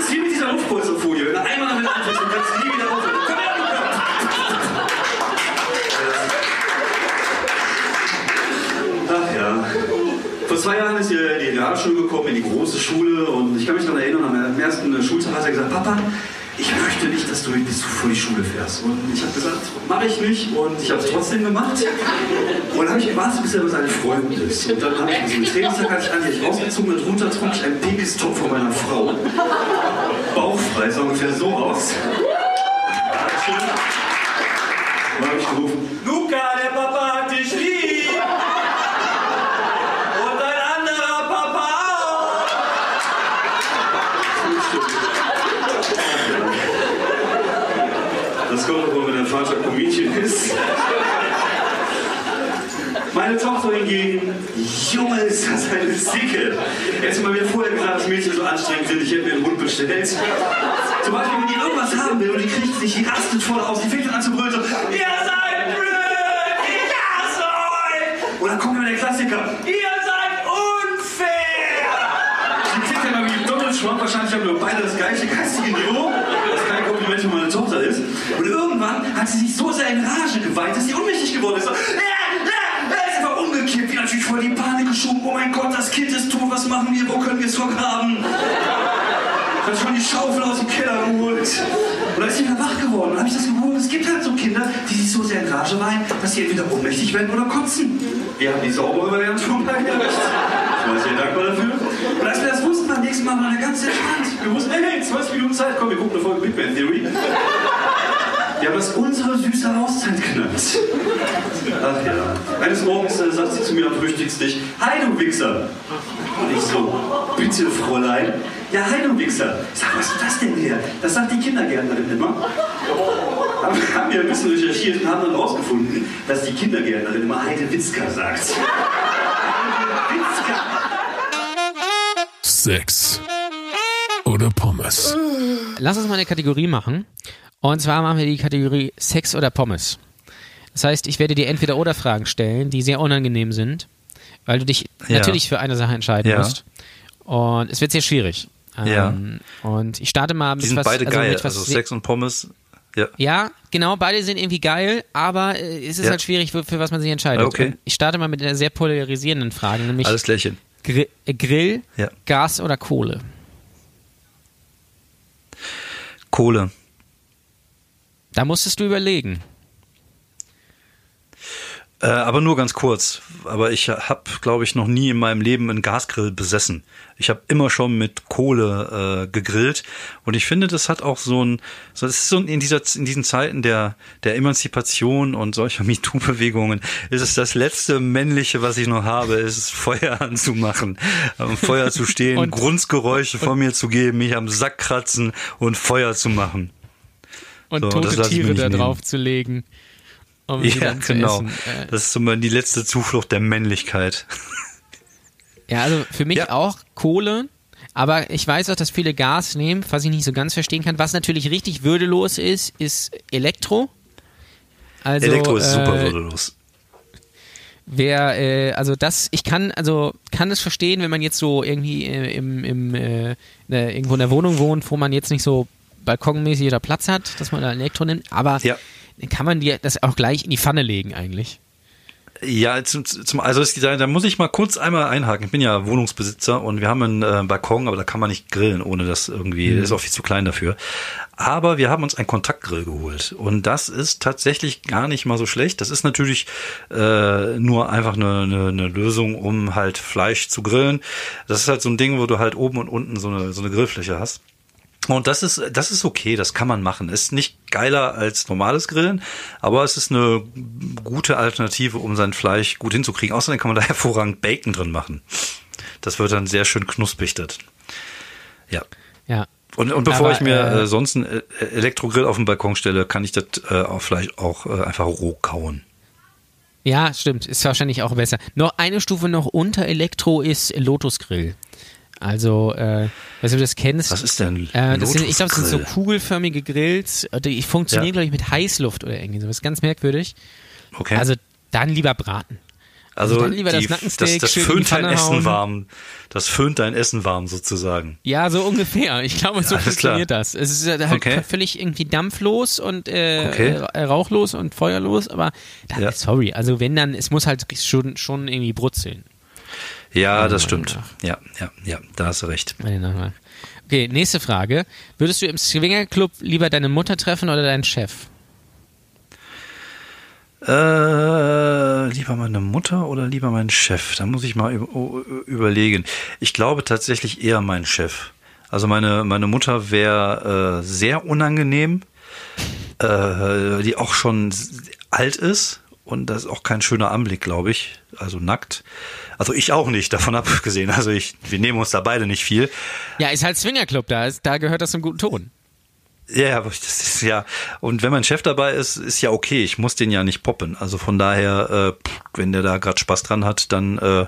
ist wie mit dieser Luftpolsterfolie. Wenn du einmal damit anfängst, dann kannst du nie wieder aufhören. Komm her! Ach ja. Vor zwei Jahren ist er in die Realschule gekommen, in die große Schule. Und ich kann mich daran erinnern, am ersten Schultag hat er gesagt, Papa, ich möchte nicht, dass du mir vor die Schule fährst. Und ich habe gesagt, mache ich nicht. Und ich habe es trotzdem gemacht. Und habe ich gewartet, bis er bei seinen Freunden ist. Und dann habe ich diesen Trainingstag hatte ich eigentlich rausgezogen und drunter trug ich einen Pegistop von meiner Frau. Bauchfrei, sah ungefähr so aus. Dankeschön. Und dann habe ich gerufen, Luca, der Papa hat dich lieb. Und dein anderer Papa auch. Das kommt aber, wenn dein Vater Comedian ist. Meine Hingegen, Junge, ist das eine Sicke. Jetzt mal mir vorher gesagt, dass Mädchen so anstrengend sind, ich hätte mir einen Hund bestellt. Zum Beispiel, wenn die irgendwas haben will und die kriegt es nicht, die rastet voll aus, die fängt dann an zu brüllen, so, ihr seid blöd, ich hasse euch. Und dann kommt immer der Klassiker, ihr seid unfair. Die klingt ja mal wie Donald Trump, wahrscheinlich haben wir beide das gleiche geistige Niveau, was kein Kompliment für meine Tochter ist. Und irgendwann hat sie sich so sehr in Rage geweint, dass sie ohnmächtig geworden ist. So, voll die Panik geschoben. Oh mein Gott, das Kind ist tot, was machen wir? Wo können wir es vergraben? Hat schon die Schaufel aus dem Keller geholt. Und dann ist sie wieder wach geworden. Dann habe ich das geholt. Es gibt halt so Kinder, die sich so sehr in Rage weinen, dass sie entweder ohnmächtig werden oder kotzen. Wir haben die saubere Variante schon mal erwischt. Ich war sehr dankbar dafür. Und als wir das wussten, beim nächsten Mal war er ganz entspannt. Wir wussten, hey, hey, 20 Minuten Zeit, komm, wir gucken eine Folge Big Bang Theory. Wir haben das unsere süße Auszeit genannt. Ach ja. Eines Morgens äh, sagt sie zu mir am Frühstückstisch, Hi du Wichser. Und ich so, bitte Fräulein. Ja, hi du Wichser. Ich sag, was ist das denn hier? Das sagt die Kindergärtnerin immer. Aber wir haben ja ein bisschen recherchiert und haben dann rausgefunden, dass die Kindergärtnerin immer Heide Witzka sagt. Witzka. Sex oder Pommes. Lass uns mal eine Kategorie machen. Und zwar machen wir die Kategorie Sex oder Pommes. Das heißt, ich werde dir entweder oder Fragen stellen, die sehr unangenehm sind, weil du dich ja. natürlich für eine Sache entscheiden Ja. musst. Und es wird sehr schwierig. Ja. Ähm, Und ich starte mal mit Die sind was, beide also geil. Also Sex und Pommes. Ja. Ja, genau, beide sind irgendwie geil, aber äh, es ist halt schwierig, für, für was man sich entscheidet. Okay. Ich starte mal mit einer sehr polarisierenden Frage, nämlich Alles Klärchen. Gri äh, Grill. Gas oder Kohle? Kohle. Da musstest du überlegen. Äh, aber nur ganz kurz. Aber ich habe, glaube ich, noch nie in meinem Leben einen Gasgrill besessen. Ich habe immer schon mit Kohle äh, gegrillt und ich finde, das hat auch so ein, so das ist so in dieser in diesen Zeiten der der Emanzipation und solcher MeToo-Bewegungen ist es das letzte männliche, was ich noch habe, ist Feuer anzumachen, am Feuer zu stehen, Und- Grunzgeräusche von mir zu geben, mich am Sack kratzen und Feuer zu machen. Und So, tote Tiere da nehmen. drauf zu legen. Um Ja, genau. Äh, Das ist so mal die letzte Zuflucht der Männlichkeit. Ja, also für mich Ja. auch Kohle. Aber ich weiß auch, dass viele Gas nehmen, was ich nicht so ganz verstehen kann. Was natürlich richtig würdelos ist, ist Elektro. Also, Elektro ist super äh, würdelos. Wer, äh, also das, ich kann, also kann es verstehen, wenn man jetzt so irgendwie äh, im, im äh, irgendwo in der Wohnung wohnt, wo man jetzt nicht so balkonmäßig oder Platz hat, dass man da Elektro nimmt. Aber Ja. dann kann man dir das auch gleich in die Pfanne legen eigentlich. Ja, zum, zum also es, da, da muss ich mal kurz einmal einhaken. Ich bin ja Wohnungsbesitzer und wir haben einen äh, Balkon, aber da kann man nicht grillen, ohne das irgendwie, das ist auch viel zu klein dafür. Aber wir haben uns einen Kontaktgrill geholt und das ist tatsächlich gar nicht mal so schlecht. Das ist natürlich äh, nur einfach eine, eine, eine Lösung, um halt Fleisch zu grillen. Das ist halt so ein Ding, wo du halt oben und unten so eine, so eine Grillfläche hast. Und das ist, das ist okay, das kann man machen. Ist nicht geiler als normales Grillen, aber es ist eine gute Alternative, um sein Fleisch gut hinzukriegen. Außerdem kann man da hervorragend Bacon drin machen. Das wird dann sehr schön knusprig. Das. Ja. Ja. Und, und bevor Aber, ich mir äh, äh, sonst einen äh, Elektrogrill auf den Balkon stelle, kann ich das äh, auch vielleicht auch äh, einfach roh kauen. Ja, stimmt. Ist wahrscheinlich auch besser. Noch eine Stufe noch unter Elektro ist Lotus Grill. Also, äh, weißt du, du das kennst? Was ist denn Äh, das sind, ich glaube, das sind so kugelförmige Grills. Die funktionieren, Ja. glaube ich, mit Heißluft oder irgendwie sowas. Ganz merkwürdig. Okay. Also, dann lieber braten. Also dann lieber das die, Nackensteak das, das föhnt dein Essen hauen. warm. Das föhnt dein Essen warm sozusagen. Ja, so ungefähr. Ich glaube, so alles funktioniert klar. das. Es ist halt Okay. völlig irgendwie dampflos und äh, Okay. äh, rauchlos und feuerlos, aber da, Ja. sorry, also wenn dann, es muss halt schon, schon irgendwie brutzeln. Ja, das stimmt. nach. Ja, ja, ja, da hast du recht. Okay, nächste Frage. Würdest du im Swingerclub lieber deine Mutter treffen oder deinen Chef? Äh, lieber meine Mutter oder lieber mein Chef? Da muss ich mal überlegen. Ich glaube tatsächlich eher mein Chef. Also meine, meine Mutter wäre äh, sehr unangenehm, äh, die auch schon alt ist und das ist auch kein schöner Anblick, glaube ich. Also nackt. Also ich auch nicht, davon abgesehen. Also ich, wir nehmen uns da beide nicht viel. Ja, ist halt Swingerclub, da, ist, da gehört das zum guten Ton. Ja, aber das ist ja. Und wenn mein Chef dabei ist, ist ja okay. Ich muss den ja nicht poppen. Also von daher, äh, wenn der da gerade Spaß dran hat, dann äh,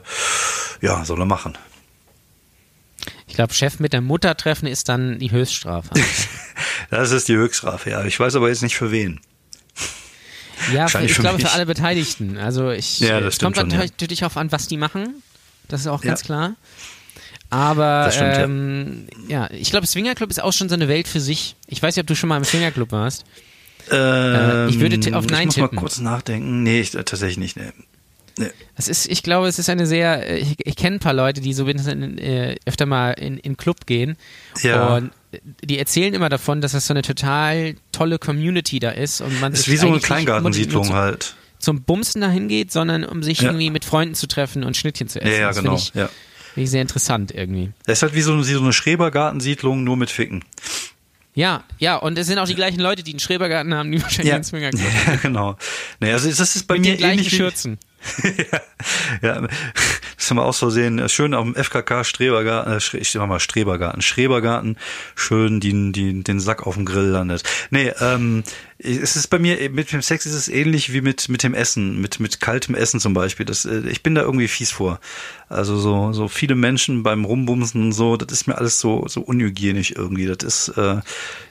ja, soll er machen. Ich glaube, Chef mit der Mutter treffen ist dann die Höchststrafe. Das ist die Höchststrafe, ja. Ich weiß aber jetzt nicht für wen. Ja, ich glaube mich. für alle Beteiligten. Also ich, Ja, das es kommt schon, ja. natürlich auf an, was die machen. Das ist auch Ja. ganz klar. Aber stimmt, ja. ähm, ja. ich glaube, Swingerclub ist auch schon so eine Welt für sich. Ich weiß nicht, ob du schon mal im Swingerclub warst. Ähm, ich würde auf Nein Ich muss mal tippen. kurz nachdenken. Nee, ich, äh, tatsächlich nicht. Nee. Es ist, ich glaube, es ist eine sehr, äh, ich, ich kenne ein paar Leute, die so wenigstens äh, öfter mal in, in Club gehen Ja. und die erzählen immer davon, dass das so eine total tolle Community da ist und man Das ist wie so eine Kleingartensiedlung nur halt. zu, zum Bumsen dahin geht, sondern um sich Ja. irgendwie mit Freunden zu treffen und Schnittchen zu essen. Ja, ja, das genau. Ich, Ja. finde ich sehr interessant irgendwie. Das ist halt wie so, eine- wie so eine Schrebergartensiedlung, nur mit Ficken. Ja, ja, und es sind auch die gleichen Leute, die einen Schrebergarten haben, die wahrscheinlich Ja, einen Swingerclub ja genau. Naja, also das ist bei mit mir den gleichen ähnlich wie, Schürzen. Ja, ja, das haben wir aus Versehen schön auf dem FKK Strebergarten, äh, ich sag mal Strebergarten, Schrebergarten, schön die, die, den Sack auf dem Grill landet. Nee, ähm, es ist bei mir, mit dem Sex ist es ähnlich wie mit, mit dem Essen, mit, mit kaltem Essen zum Beispiel. Das, äh, ich bin da irgendwie fies vor. Also so, so viele Menschen beim Rumbumsen und so, das ist mir alles so, so unhygienisch irgendwie. Das ist, äh,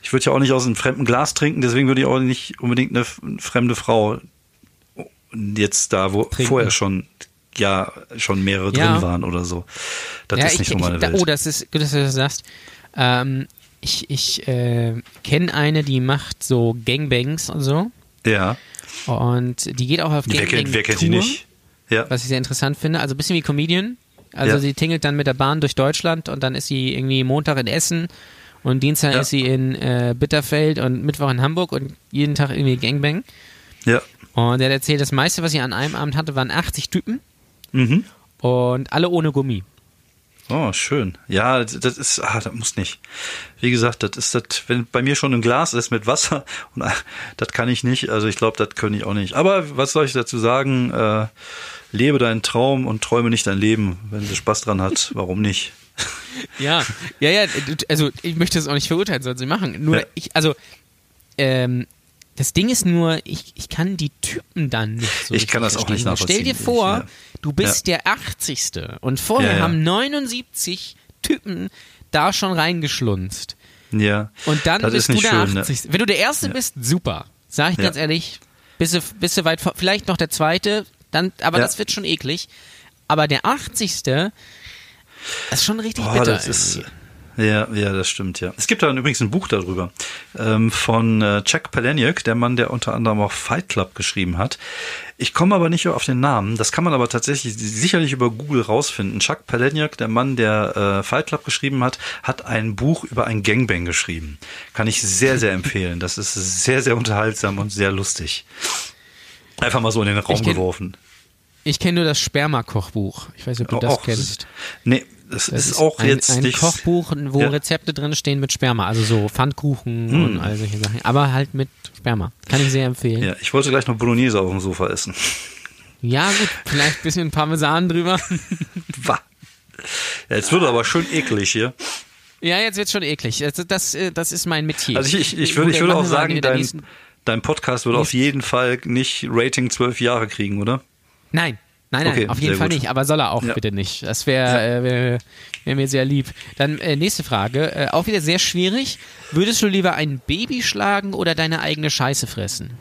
ich würde ja auch nicht aus einem fremden Glas trinken, deswegen würde ich auch nicht unbedingt eine fremde Frau jetzt da, wo Trinken. vorher schon ja schon mehrere Ja. drin waren oder so. Das ja, ist nicht ich, so meine ich, Welt. Oh, das ist gut, dass du das sagst. Ähm, ich ich äh, kenne eine, die macht so Gangbangs und so. Ja. Und die geht auch auf Wer Gangbang kennt, wer kennt die nicht? Ja. Was ich sehr interessant finde. Also ein bisschen wie Comedian. Also Ja. sie tingelt dann mit der Bahn durch Deutschland und dann ist sie irgendwie Montag in Essen und Dienstag Ja. ist sie in äh, Bitterfeld und Mittwoch in Hamburg und jeden Tag irgendwie Gangbang. Ja. Und er hat erzählt, das meiste, was sie an einem Abend hatte, waren 80 Typen Mhm. und alle ohne Gummi. Oh, schön. Ja, das ist, ah, das muss nicht. Wie gesagt, das ist das, wenn bei mir schon ein Glas ist mit Wasser und ah, das kann ich nicht. Also ich glaube, das könnte ich auch nicht. Aber was soll ich dazu sagen? Äh, lebe deinen Traum und träume nicht dein Leben. Wenn sie Spaß dran hat, warum nicht? Ja, ja, ja, also ich möchte das auch nicht verurteilen, sollen sie machen. Nur Ja. ich, also, ähm, das Ding ist nur, ich, ich kann die Typen dann nicht so Ich kann das auch nicht verstehen. Stell dir nachvollziehen, vor, ja. du bist der 80. und vorher Ja, ja. haben 79 Typen da schon reingeschlunzt. Ja. Und dann das bist ist du der schön, ne? 80. Wenn du der Erste bist, super. Sag ich Ja. ganz ehrlich, bist du, bist du weit vor, vielleicht noch der Zweite, dann, aber Ja. das wird schon eklig. Aber der 80. Das ist schon richtig Boah, bitter. das ist, irgendwie. Ja, ja, das stimmt, ja. Es gibt da übrigens ein Buch darüber ähm, von äh, Chuck Palahniuk, der Mann, der unter anderem auch Fight Club geschrieben hat. Ich komme aber nicht auf den Namen. Das kann man aber tatsächlich sicherlich über Google rausfinden. Chuck Palahniuk, der Mann, der äh, Fight Club geschrieben hat, hat ein Buch über ein Gangbang geschrieben. Kann ich sehr, sehr empfehlen. Das ist sehr, sehr unterhaltsam und sehr lustig. Einfach mal so in den Raum geworfen. Ich kenne nur das Sperma-Kochbuch. Ich weiß nicht, ob du das Auch- kennst. Nee, das, Das ist, auch ein, jetzt ein nicht. Kochbuch, wo Ja. Rezepte drin stehen mit Sperma, also so Pfannkuchen Hm. und all solche Sachen. Aber halt mit Sperma. Kann ich sehr empfehlen. Ja, Ja, ich wollte gleich noch Bolognese auf dem Sofa essen. gut, vielleicht ein bisschen Parmesan drüber. Ja, jetzt wird aber schön eklig hier. ja, jetzt wird's schon eklig. Das, das, äh, das ist mein Metier. Also ich, ich, ich würde, ich würde auch sagen, dein, dein Podcast würde auf jeden Fall nicht Rating 12 Jahre kriegen, oder? Nein, nein, nein, Okay, auf jeden Fall gut. nicht. Aber soll er auch Ja. bitte nicht. Das wäre äh, wär, wär mir sehr lieb. Dann äh, nächste Frage, äh, auch wieder sehr schwierig. Würdest du lieber ein Baby schlagen oder deine eigene Scheiße fressen?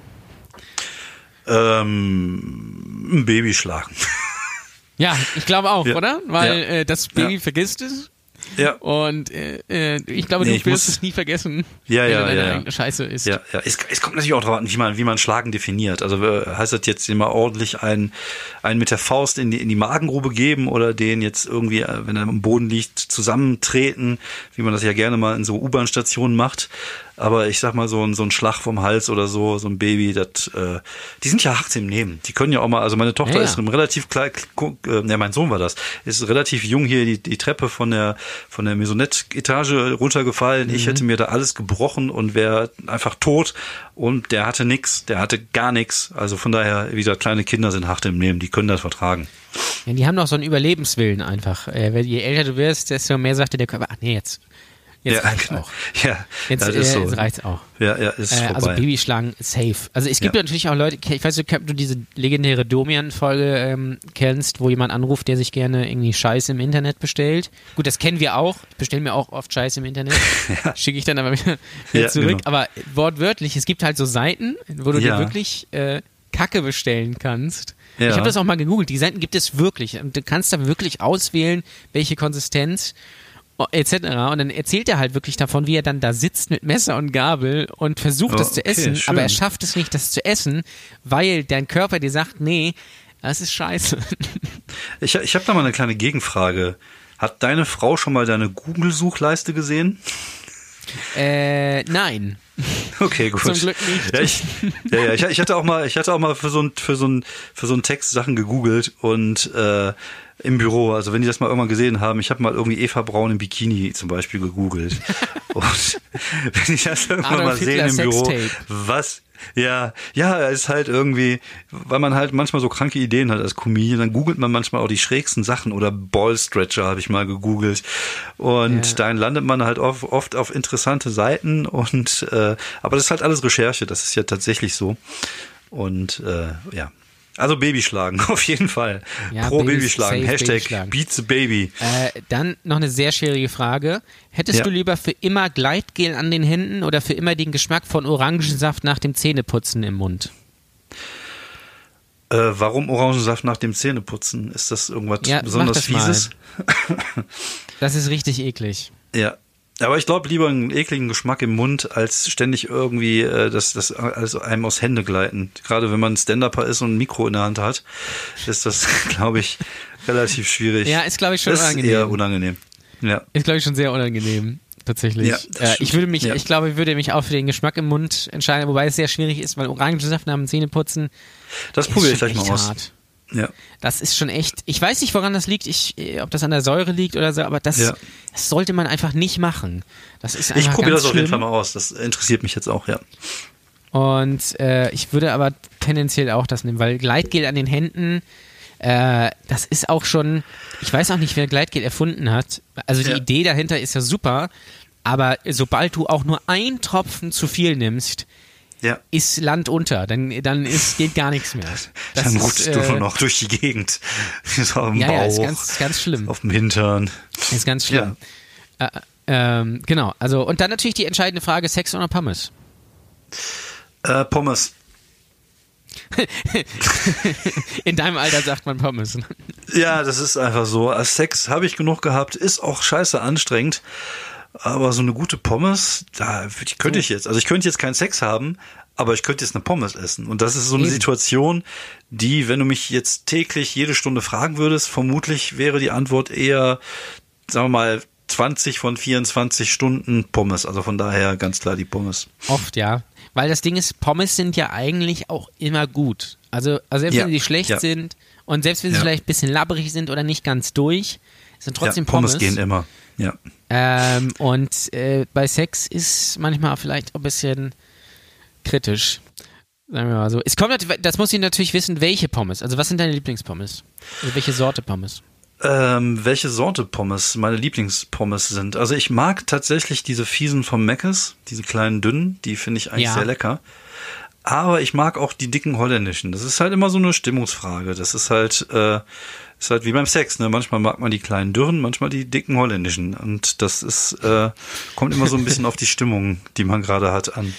Ähm, ein Baby schlagen. Ja, ich glaube auch, Ja. oder? Weil Ja. äh, das Baby Ja. vergisst es. Ja. Und äh, äh, ich glaube, Nee, du ich wirst muss- es nie vergessen, Ja, wenn ja, deine ja, ja. Scheiße isst. Ja, ja. Es, es kommt natürlich auch darauf an, wie man, wie man Schlagen definiert. Also äh, heißt das jetzt immer ordentlich einen, einen mit der Faust in die, in die Magengrube geben oder den jetzt irgendwie, äh, wenn er am Boden liegt, zusammentreten, wie man das ja gerne mal in so U-Bahn-Stationen macht. Aber ich sag mal, so ein, so ein Schlag vom Hals oder so, so ein Baby, das, äh, die sind ja hart im Nehmen. Die können ja auch mal, also meine Tochter Ja, ja. ist relativ klein, äh, ne, mein Sohn war das, ist relativ jung hier die, die Treppe von der, von der Maisonette-Etage runtergefallen. Ich hätte mir da alles gebrochen und wäre einfach tot. Und der hatte nix, der hatte gar nix. Also von daher, wie gesagt, kleine Kinder sind hart im Nehmen, die können das vertragen. Ja, die haben doch so einen Überlebenswillen einfach. Äh, je älter du wirst, desto mehr sagt dir der Körper, ach nee, jetzt, jetzt ja, reicht's genau. auch. Ja, Jetzt, das äh, ist so. jetzt reicht's auch. Ja, ja, ist Äh, also Babyschlagen, safe. Also es gibt Ja. natürlich auch Leute, ich weiß nicht, ob du diese legendäre Domian-Folge ähm, kennst, wo jemand anruft, der sich gerne irgendwie Scheiße im Internet bestellt. Gut, das kennen wir auch. Ich bestelle mir auch oft Scheiße im Internet. Schicke ich dann aber wieder, wieder Ja, zurück. genau. Aber wortwörtlich, es gibt halt so Seiten, wo du Ja. dir wirklich äh, Kacke bestellen kannst. Ja. Ich habe das auch mal gegoogelt. Die Seiten gibt es wirklich. Und du kannst da wirklich auswählen, welche Konsistenz etc. Und dann erzählt er halt wirklich davon, wie er dann da sitzt mit Messer und Gabel und versucht, Oh, das zu okay, essen, schön. aber er schafft es nicht, das zu essen, weil dein Körper dir sagt, nee, das ist scheiße. Ich, ich habe da mal eine kleine Gegenfrage. Hat deine Frau schon mal deine Google-Suchleiste gesehen? Äh, nein. Okay, gut. Zum Glück nicht. Ja, ich, ja, ja, ich, ich hatte auch mal, ich hatte auch mal für so ein, für so ein, für so ein Text Sachen gegoogelt und äh, im Büro. Also wenn die das mal irgendwann gesehen haben, ich habe mal irgendwie Eva Braun im Bikini zum Beispiel gegoogelt. und wenn die das irgendwann Adolf mal sehen Hitler im Büro, was? Ja, ja, es ist halt irgendwie, weil man halt manchmal so kranke Ideen hat als Comedian, dann googelt man manchmal auch die schrägsten Sachen oder Ballstretcher habe ich mal gegoogelt und Ja. dann landet man halt oft, oft auf interessante Seiten und äh, aber das ist halt alles Recherche, das ist ja tatsächlich so und äh, ja. Also Babyschlagen, auf jeden Fall. Ja, Pro Babyschlagen. safe Hashtag. Beats the Baby. Äh, dann noch eine sehr schwierige Frage. Hättest Ja. du lieber für immer Gleitgel an den Händen oder für immer den Geschmack von Orangensaft nach dem Zähneputzen im Mund? Äh, warum Orangensaft nach dem Zähneputzen? Ist das irgendwas Ja, besonders das. Fieses? Das ist richtig eklig. Ja. Aber ich glaube lieber einen ekligen Geschmack im Mund, als ständig irgendwie äh, das, das also einem aus Hände gleiten. Gerade wenn man ein Stand-Upper ist und ein Mikro in der Hand hat, ist das, glaube ich, relativ schwierig. Ja, ist, glaube ich, schon ist unangenehm. eher unangenehm. Ja. Ist, glaube ich, schon sehr unangenehm. Tatsächlich. Ja, äh, ich würde mich, Ja. ich glaube, ich würde mich auch für den Geschmack im Mund entscheiden, wobei es sehr schwierig ist, weil Orangensaft nach dem Zähneputzen Das probiere ich gleich mal aus. hart. Ja. Das ist schon echt. Ich weiß nicht, woran das liegt, ich, äh, ob das an der Säure liegt oder so, aber das, Ja. das sollte man einfach nicht machen. Das ist einfach Ich probiere ganz das auf jeden Fall schlimm. mal aus. Das interessiert mich jetzt auch, ja. Und äh, ich würde aber tendenziell auch das nehmen, weil Gleitgel an den Händen, äh, das ist auch schon, ich weiß auch nicht, wer Gleitgel erfunden hat. Also die Ja. Idee dahinter ist ja super, aber sobald du auch nur ein Tropfen zu viel nimmst, Ja. ist Land unter, dann, dann ist, geht gar nichts mehr. Das Dann ist, rutschst du äh, nur noch durch die Gegend. So am Ja, Bauch, ja, ist ganz, ganz schlimm. auf dem Hintern. Ist ganz schlimm. Äh, ähm, genau, also und dann natürlich die entscheidende Frage, Sex oder Pommes? Äh, Pommes. In deinem Alter sagt man Pommes. Ja, das ist einfach so. Sex habe ich genug gehabt, ist auch scheiße anstrengend. Aber so eine gute Pommes, da könnte ich jetzt. Also ich könnte jetzt keinen Sex haben, aber ich könnte jetzt eine Pommes essen. Und das ist so eine Eben. Situation, die, wenn du mich jetzt täglich jede Stunde fragen würdest, vermutlich wäre die Antwort eher, sagen wir mal, 20 von 24 Stunden Pommes. Also von daher ganz klar die Pommes. Oft, ja. Weil das Ding ist, Pommes sind ja eigentlich auch immer gut. Also, also selbst Ja, wenn sie schlecht ja. sind und selbst wenn sie Ja. vielleicht ein bisschen labbrig sind oder nicht ganz durch, sind trotzdem Pommes, Pommes. gehen immer. Ja. Ähm, und äh, bei Sex ist manchmal vielleicht auch ein bisschen kritisch. Sagen wir mal so. Es kommt, das muss ich natürlich wissen, welche Pommes. Also was sind deine Lieblingspommes? Also welche Sorte Pommes? Ähm, welche Sorte Pommes meine Lieblingspommes sind. Also ich mag tatsächlich diese fiesen vom Meckes, diese kleinen dünnen, die finde ich eigentlich Ja. sehr lecker. Aber ich mag auch die dicken holländischen. Das ist halt immer so eine Stimmungsfrage. Das ist halt, äh, ist halt wie beim Sex. Ne? Manchmal mag man die kleinen dürren, manchmal die dicken holländischen. Und das ist, äh, kommt immer so ein bisschen auf die Stimmung, die man gerade hat, an.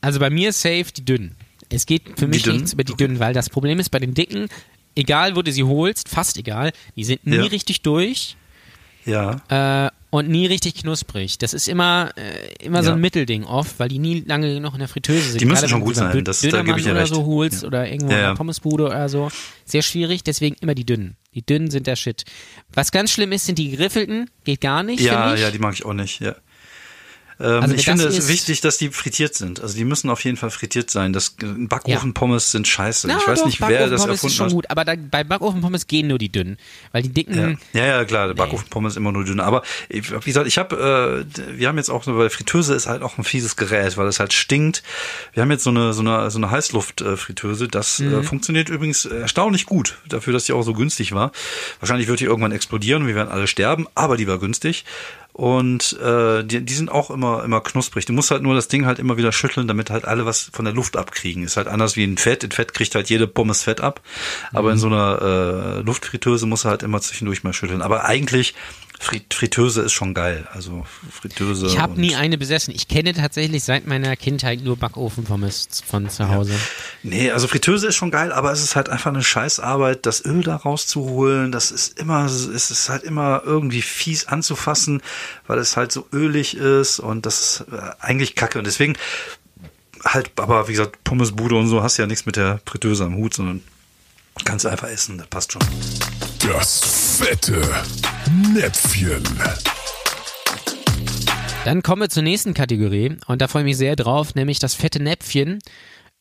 Also bei mir safe die dünnen. Es geht für mich nichts über die dünnen, weil das Problem ist bei den dicken, egal wo du sie holst, fast egal, die sind nie Ja. richtig durch Ja. äh, und nie richtig knusprig. Das ist immer, äh, immer so Ja. ein Mittelding oft, weil die nie lange genug in der Fritteuse sind. Die müssen Gerade schon gut so sein, das- da gebe ich dir oder recht. so holst Ja. oder irgendwo Ja, in einer Pommesbude oder so. Sehr schwierig, deswegen immer die dünnen. Die dünnen sind der Shit. Was ganz schlimm ist, sind die geriffelten. Geht gar nicht, Ja, ja, die mag ich auch nicht, ja. Ähm, Also ich finde es wichtig, dass die frittiert sind. Also die müssen auf jeden Fall frittiert sein. Das äh, Backofenpommes sind scheiße. Na, ich weiß doch, nicht, wer das Backofenpommes ist erfunden schon hat. gut, aber da, bei Backofenpommes gehen nur die dünnen. Weil die dicken, Ja. ja, ja, klar, der Backofenpommes ist immer nur dünner. Aber wie gesagt, ich habe, äh, wir haben jetzt auch weil Fritteuse ist halt auch ein fieses Gerät, weil es halt stinkt. Wir haben jetzt so eine so eine so eine Heißluftfritteuse. Das Mhm. äh, funktioniert übrigens erstaunlich gut dafür, dass die auch so günstig war. Wahrscheinlich wird die irgendwann explodieren, wir werden alle sterben, aber die war günstig. Und äh, die, die sind auch immer immer knusprig. Du musst halt nur das Ding halt immer wieder schütteln, damit halt alle was von der Luft abkriegen. Ist halt anders wie ein Fett. In Fett kriegt halt jede Pommes Fett ab. Aber Mhm. in so einer äh, Luftfritteuse muss er halt immer zwischendurch mal schütteln. Aber eigentlich Frit Fritteuse ist schon geil. Also Fritteuse. ich habe nie eine besessen. Ich kenne tatsächlich seit meiner Kindheit nur Backofenpommes von zu Hause. Nee, also Fritteuse ist schon geil, aber es ist halt einfach eine Scheißarbeit, das Öl da rauszuholen. Das ist immer, es ist halt immer irgendwie fies anzufassen, weil es halt so ölig ist und das ist äh, eigentlich kacke. Und deswegen halt, aber wie gesagt, Pommesbude und so hast ja nichts mit der Fritteuse am Hut, sondern kannst du einfach essen, das passt schon. Das fette Näpfchen. Dann kommen wir zur nächsten Kategorie und da freue ich mich sehr drauf, nämlich das fette Näpfchen.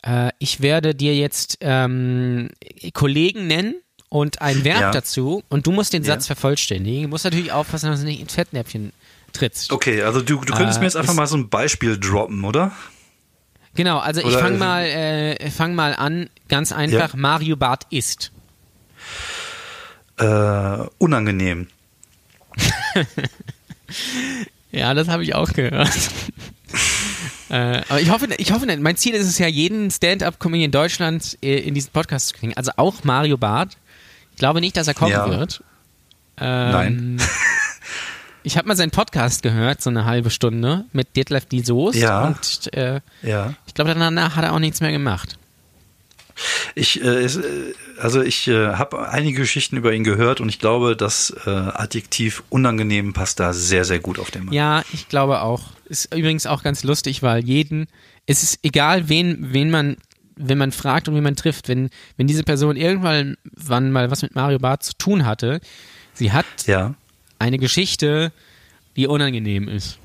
Äh, ich werde dir jetzt ähm, Kollegen nennen und ein Verb Ja. dazu und du musst den Ja. Satz vervollständigen. Du musst natürlich aufpassen, dass du nicht ins Fettnäpfchen trittst. Okay, also du, du könntest Äh, mir jetzt einfach mal so ein Beispiel droppen, oder? Genau, also ich Oder, fange äh, mal, äh, fang mal an, ganz einfach, Mario Bart isst. Äh, unangenehm. Ja, das habe ich auch gehört. äh, aber ich hoffe, ich hoffe, nicht. mein Ziel ist es ja, jeden Stand-up-Comedy in Deutschland äh, in diesen Podcast zu kriegen. Also auch Mario Barth. Ich glaube nicht, dass er kommen Ja. wird. Ähm, Nein. Ich habe mal seinen Podcast gehört, so eine halbe Stunde mit Detlef die Soest. Ja. Und äh, Ja. ich glaube, danach hat er auch nichts mehr gemacht. Ich, äh, äh, also ich äh, habe einige Geschichten über ihn gehört und ich glaube, das äh, Adjektiv unangenehm passt da sehr, sehr gut auf den Mann. Ja, ich glaube auch. Ist übrigens auch ganz lustig, weil jeden, es ist egal, wen, wen man, wenn man fragt und wen man trifft, wenn, wenn diese Person irgendwann wann mal was mit Mario Barth zu tun hatte, sie hat Ja. Eine Geschichte, die unangenehm ist.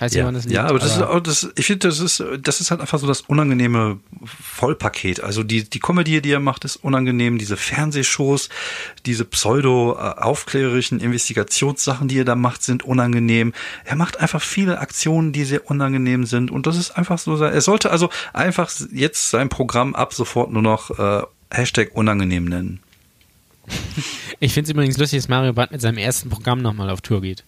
Nicht, Ja, liegt, ja, aber das ist auch das, ich finde, das ist, das ist halt einfach so das unangenehme Vollpaket. Also die, die Komödie, die er macht, ist unangenehm. Diese Fernsehshows, diese pseudo-aufklärerischen Investigationssachen, die er da macht, sind unangenehm. Er macht einfach viele Aktionen, die sehr unangenehm sind. Und das ist einfach so, er sollte also einfach jetzt sein Programm ab sofort nur noch äh, Hashtag unangenehm nennen. Ich finde es übrigens lustig, dass Mario Barth mit seinem ersten Programm nochmal auf Tour geht.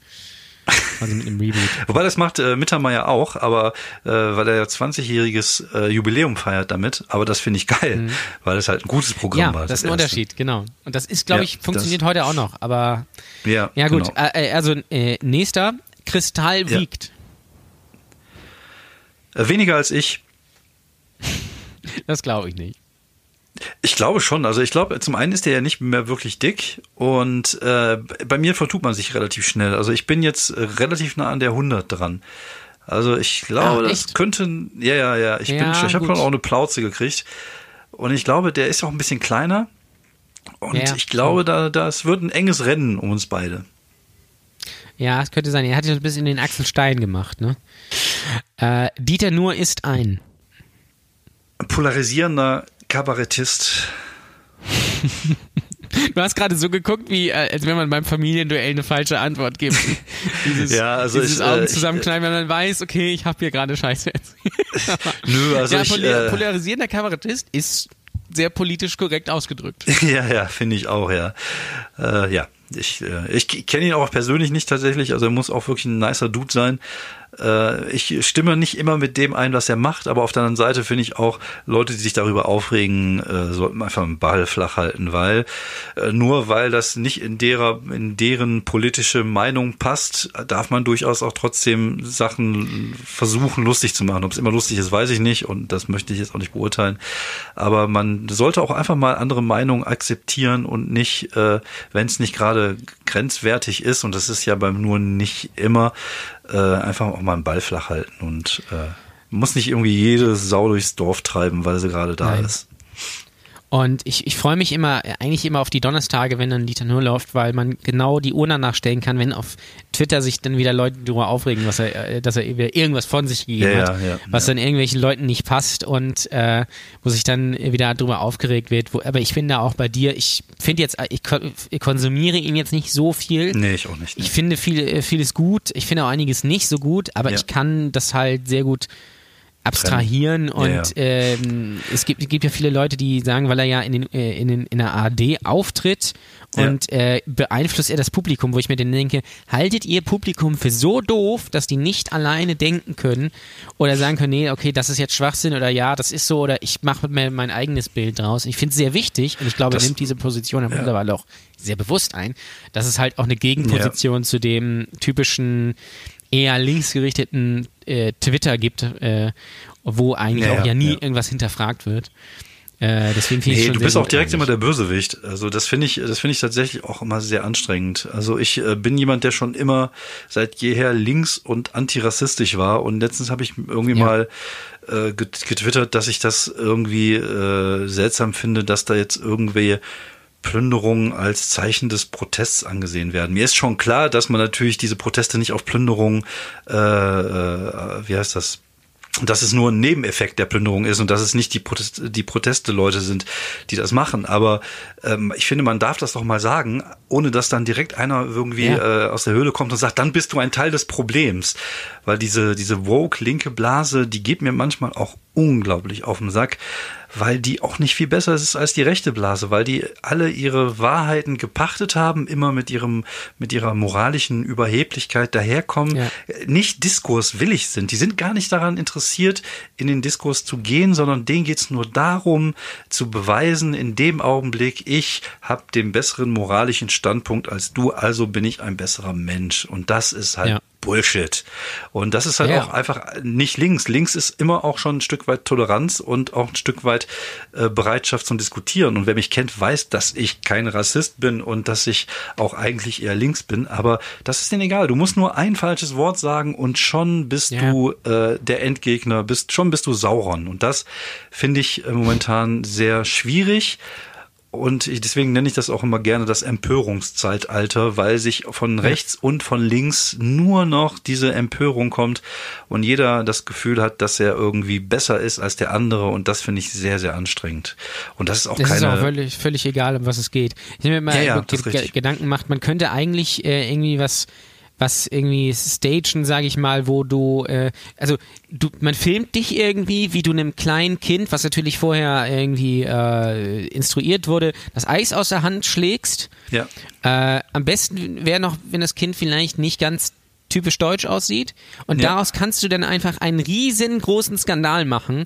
Also mit einem Reboot. Wobei das macht äh, Mittermeier auch, aber äh, weil er ja 20-jähriges äh, Jubiläum feiert damit. Aber das finde ich geil, weil es halt ein gutes Programm Ja, war. das ist ein erste. Unterschied, genau. Und das ist, glaube Ja, ich, funktioniert das- heute auch noch. Aber Ja, ja gut, Genau. äh, also äh, nächster, Kristall wiegt. Äh, weniger als ich. Das glaube ich nicht. Ich glaube schon. Also ich glaube, zum einen ist der ja nicht mehr wirklich dick und äh, bei mir vertut man sich relativ schnell. Also ich bin jetzt relativ nah an der 100 dran. Also ich glaube, Ah, das könnte, ja, ja, ja. Ich Ja, bin, ich habe schon auch eine Plauze gekriegt und ich glaube, der ist auch ein bisschen kleiner und Ja, ich glaube, da, das wird ein enges Rennen um uns beide. Ja, es könnte sein. Er hat ja ein bisschen den Axel Stein gemacht, ne? Äh, Dieter Nuhr ist. Ein polarisierender Kabarettist. Du hast gerade so geguckt, wie äh, als wenn man beim Familienduell eine falsche Antwort gibt. Dieses, Ja, also dieses ich, äh, Augen zusammenkneifen, wenn man weiß, okay, ich habe hier gerade Scheiße. Nö, also ja, ich, poli äh, polarisierender Kabarettist ist sehr politisch korrekt ausgedrückt. Ja, ja, finde ich auch, ja. Äh, ja, ich, äh, ich kenne ihn auch persönlich nicht tatsächlich, also er muss auch wirklich ein nicer Dude sein. Äh, ich stimme nicht immer mit dem ein, was er macht, aber auf der anderen Seite finde ich auch, Leute, die sich darüber aufregen, äh, sollten einfach einen Ball flach halten, weil äh, nur weil das nicht in derer, in deren politische Meinung passt, darf man durchaus auch trotzdem Sachen versuchen, lustig zu machen. Ob es immer lustig ist, weiß ich nicht und das möchte ich jetzt auch nicht beurteilen. Aber man sollte auch einfach mal andere Meinungen akzeptieren und nicht, äh, wenn es nicht gerade grenzwertig ist, und das ist ja beim nur nicht immer, äh, einfach auch mal einen Ball flach halten und äh, muss nicht irgendwie jede Sau durchs Dorf treiben, weil sie gerade da Nein. ist. Und ich, ich freue mich immer, äh, eigentlich immer auf die Donnerstage, wenn dann Dieter Nuhr läuft, weil man genau die Uhr danach stellen kann, wenn auf Twitter sich dann wieder Leute darüber aufregen, was er, äh, dass er wieder irgendwas von sich gegeben Ja, hat, ja, ja, was dann irgendwelchen Leuten nicht passt und äh, wo sich dann wieder darüber aufgeregt wird. Wo, aber ich finde auch bei dir, ich finde jetzt, äh, ich, kon- ich konsumiere ihn jetzt nicht so viel. Nee, ich auch nicht. Ich finde viel, vieles gut, ich finde auch einiges nicht so gut, aber ich kann das halt sehr gut abstrahieren Ja, und ja. Ähm, es gibt, gibt ja viele Leute, die sagen, weil er ja in, den, äh, in, den, in der ARD auftritt Ja. und äh, beeinflusst er das Publikum, wo ich mir dann denke, haltet ihr Publikum für so doof, dass die nicht alleine denken können oder sagen können, nee, okay, das ist jetzt Schwachsinn oder ja, das ist so oder ich mache mir mein eigenes Bild draus. Ich finde es sehr wichtig und ich glaube, er Das- nimmt diese Position ja. mittlerweile auch sehr bewusst ein, dass es halt auch eine Gegenposition zu dem typischen eher linksgerichteten äh, Twitter gibt, äh, wo eigentlich Ja, auch ja nie ja. irgendwas hinterfragt wird. Äh, deswegen finde ich Nee, schon du bist auch direkt immer eigentlich. der Bösewicht. Also das finde ich, das finde ich tatsächlich auch immer sehr anstrengend. Also ich äh, bin jemand, der schon immer seit jeher links und antirassistisch war. Und letztens habe ich irgendwie Ja. mal äh, get- getwittert, dass ich das irgendwie äh, seltsam finde, dass da jetzt irgendwie Plünderungen als Zeichen des Protests angesehen werden. Mir ist schon klar, dass man natürlich diese Proteste nicht auf Plünderungen, äh, äh, wie heißt das, dass es nur ein Nebeneffekt der Plünderung ist und dass es nicht die, Protest, die Proteste-Leute sind, die das machen. Aber ähm, ich finde, man darf das doch mal sagen, ohne dass dann direkt einer irgendwie Ja. äh, aus der Höhle kommt und sagt, dann bist du ein Teil des Problems. Weil diese, diese woke-linke Blase, die geht mir manchmal auch unglaublich auf den Sack, weil die auch nicht viel besser ist als die rechte Blase, weil die alle ihre Wahrheiten gepachtet haben, immer mit ihrem, mit ihrer moralischen Überheblichkeit daherkommen, Ja. nicht diskurswillig sind. Die sind gar nicht daran interessiert, in den Diskurs zu gehen, sondern denen geht's nur darum, zu beweisen, in dem Augenblick, ich habe den besseren moralischen Standpunkt als du, also bin ich ein besserer Mensch. Und das ist halt Ja. Bullshit. Und das ist halt Ja. auch einfach nicht links. Links ist immer auch schon ein Stück weit Toleranz und auch ein Stück weit äh, Bereitschaft zum Diskutieren. Und wer mich kennt, weiß, dass ich kein Rassist bin und dass ich auch eigentlich eher links bin. Aber das ist denen egal. Du musst nur ein falsches Wort sagen und schon bist Ja. du äh, der Endgegner, bist schon bist du Sauron. Und das finde ich äh, momentan sehr schwierig. Und ich, deswegen nenne ich das auch immer gerne das Empörungszeitalter, weil sich von rechts und von links nur noch diese Empörung kommt und jeder das Gefühl hat, dass er irgendwie besser ist als der andere und das finde ich sehr, sehr anstrengend. Und das ist auch Das ist keine. auch völlig, völlig egal, um was es geht. Ich habe mir mal Ja, ja, das ist. Gedanken gemacht, man könnte eigentlich äh, irgendwie was was irgendwie stagen, sage ich mal, wo du, äh, also du, man filmt dich irgendwie, wie du einem kleinen Kind, was natürlich vorher irgendwie äh, instruiert wurde, das Eis aus der Hand schlägst. ja. Äh, am besten wäre noch, wenn das Kind vielleicht nicht ganz typisch deutsch aussieht. Und Ja. daraus kannst du dann einfach einen riesengroßen Skandal machen.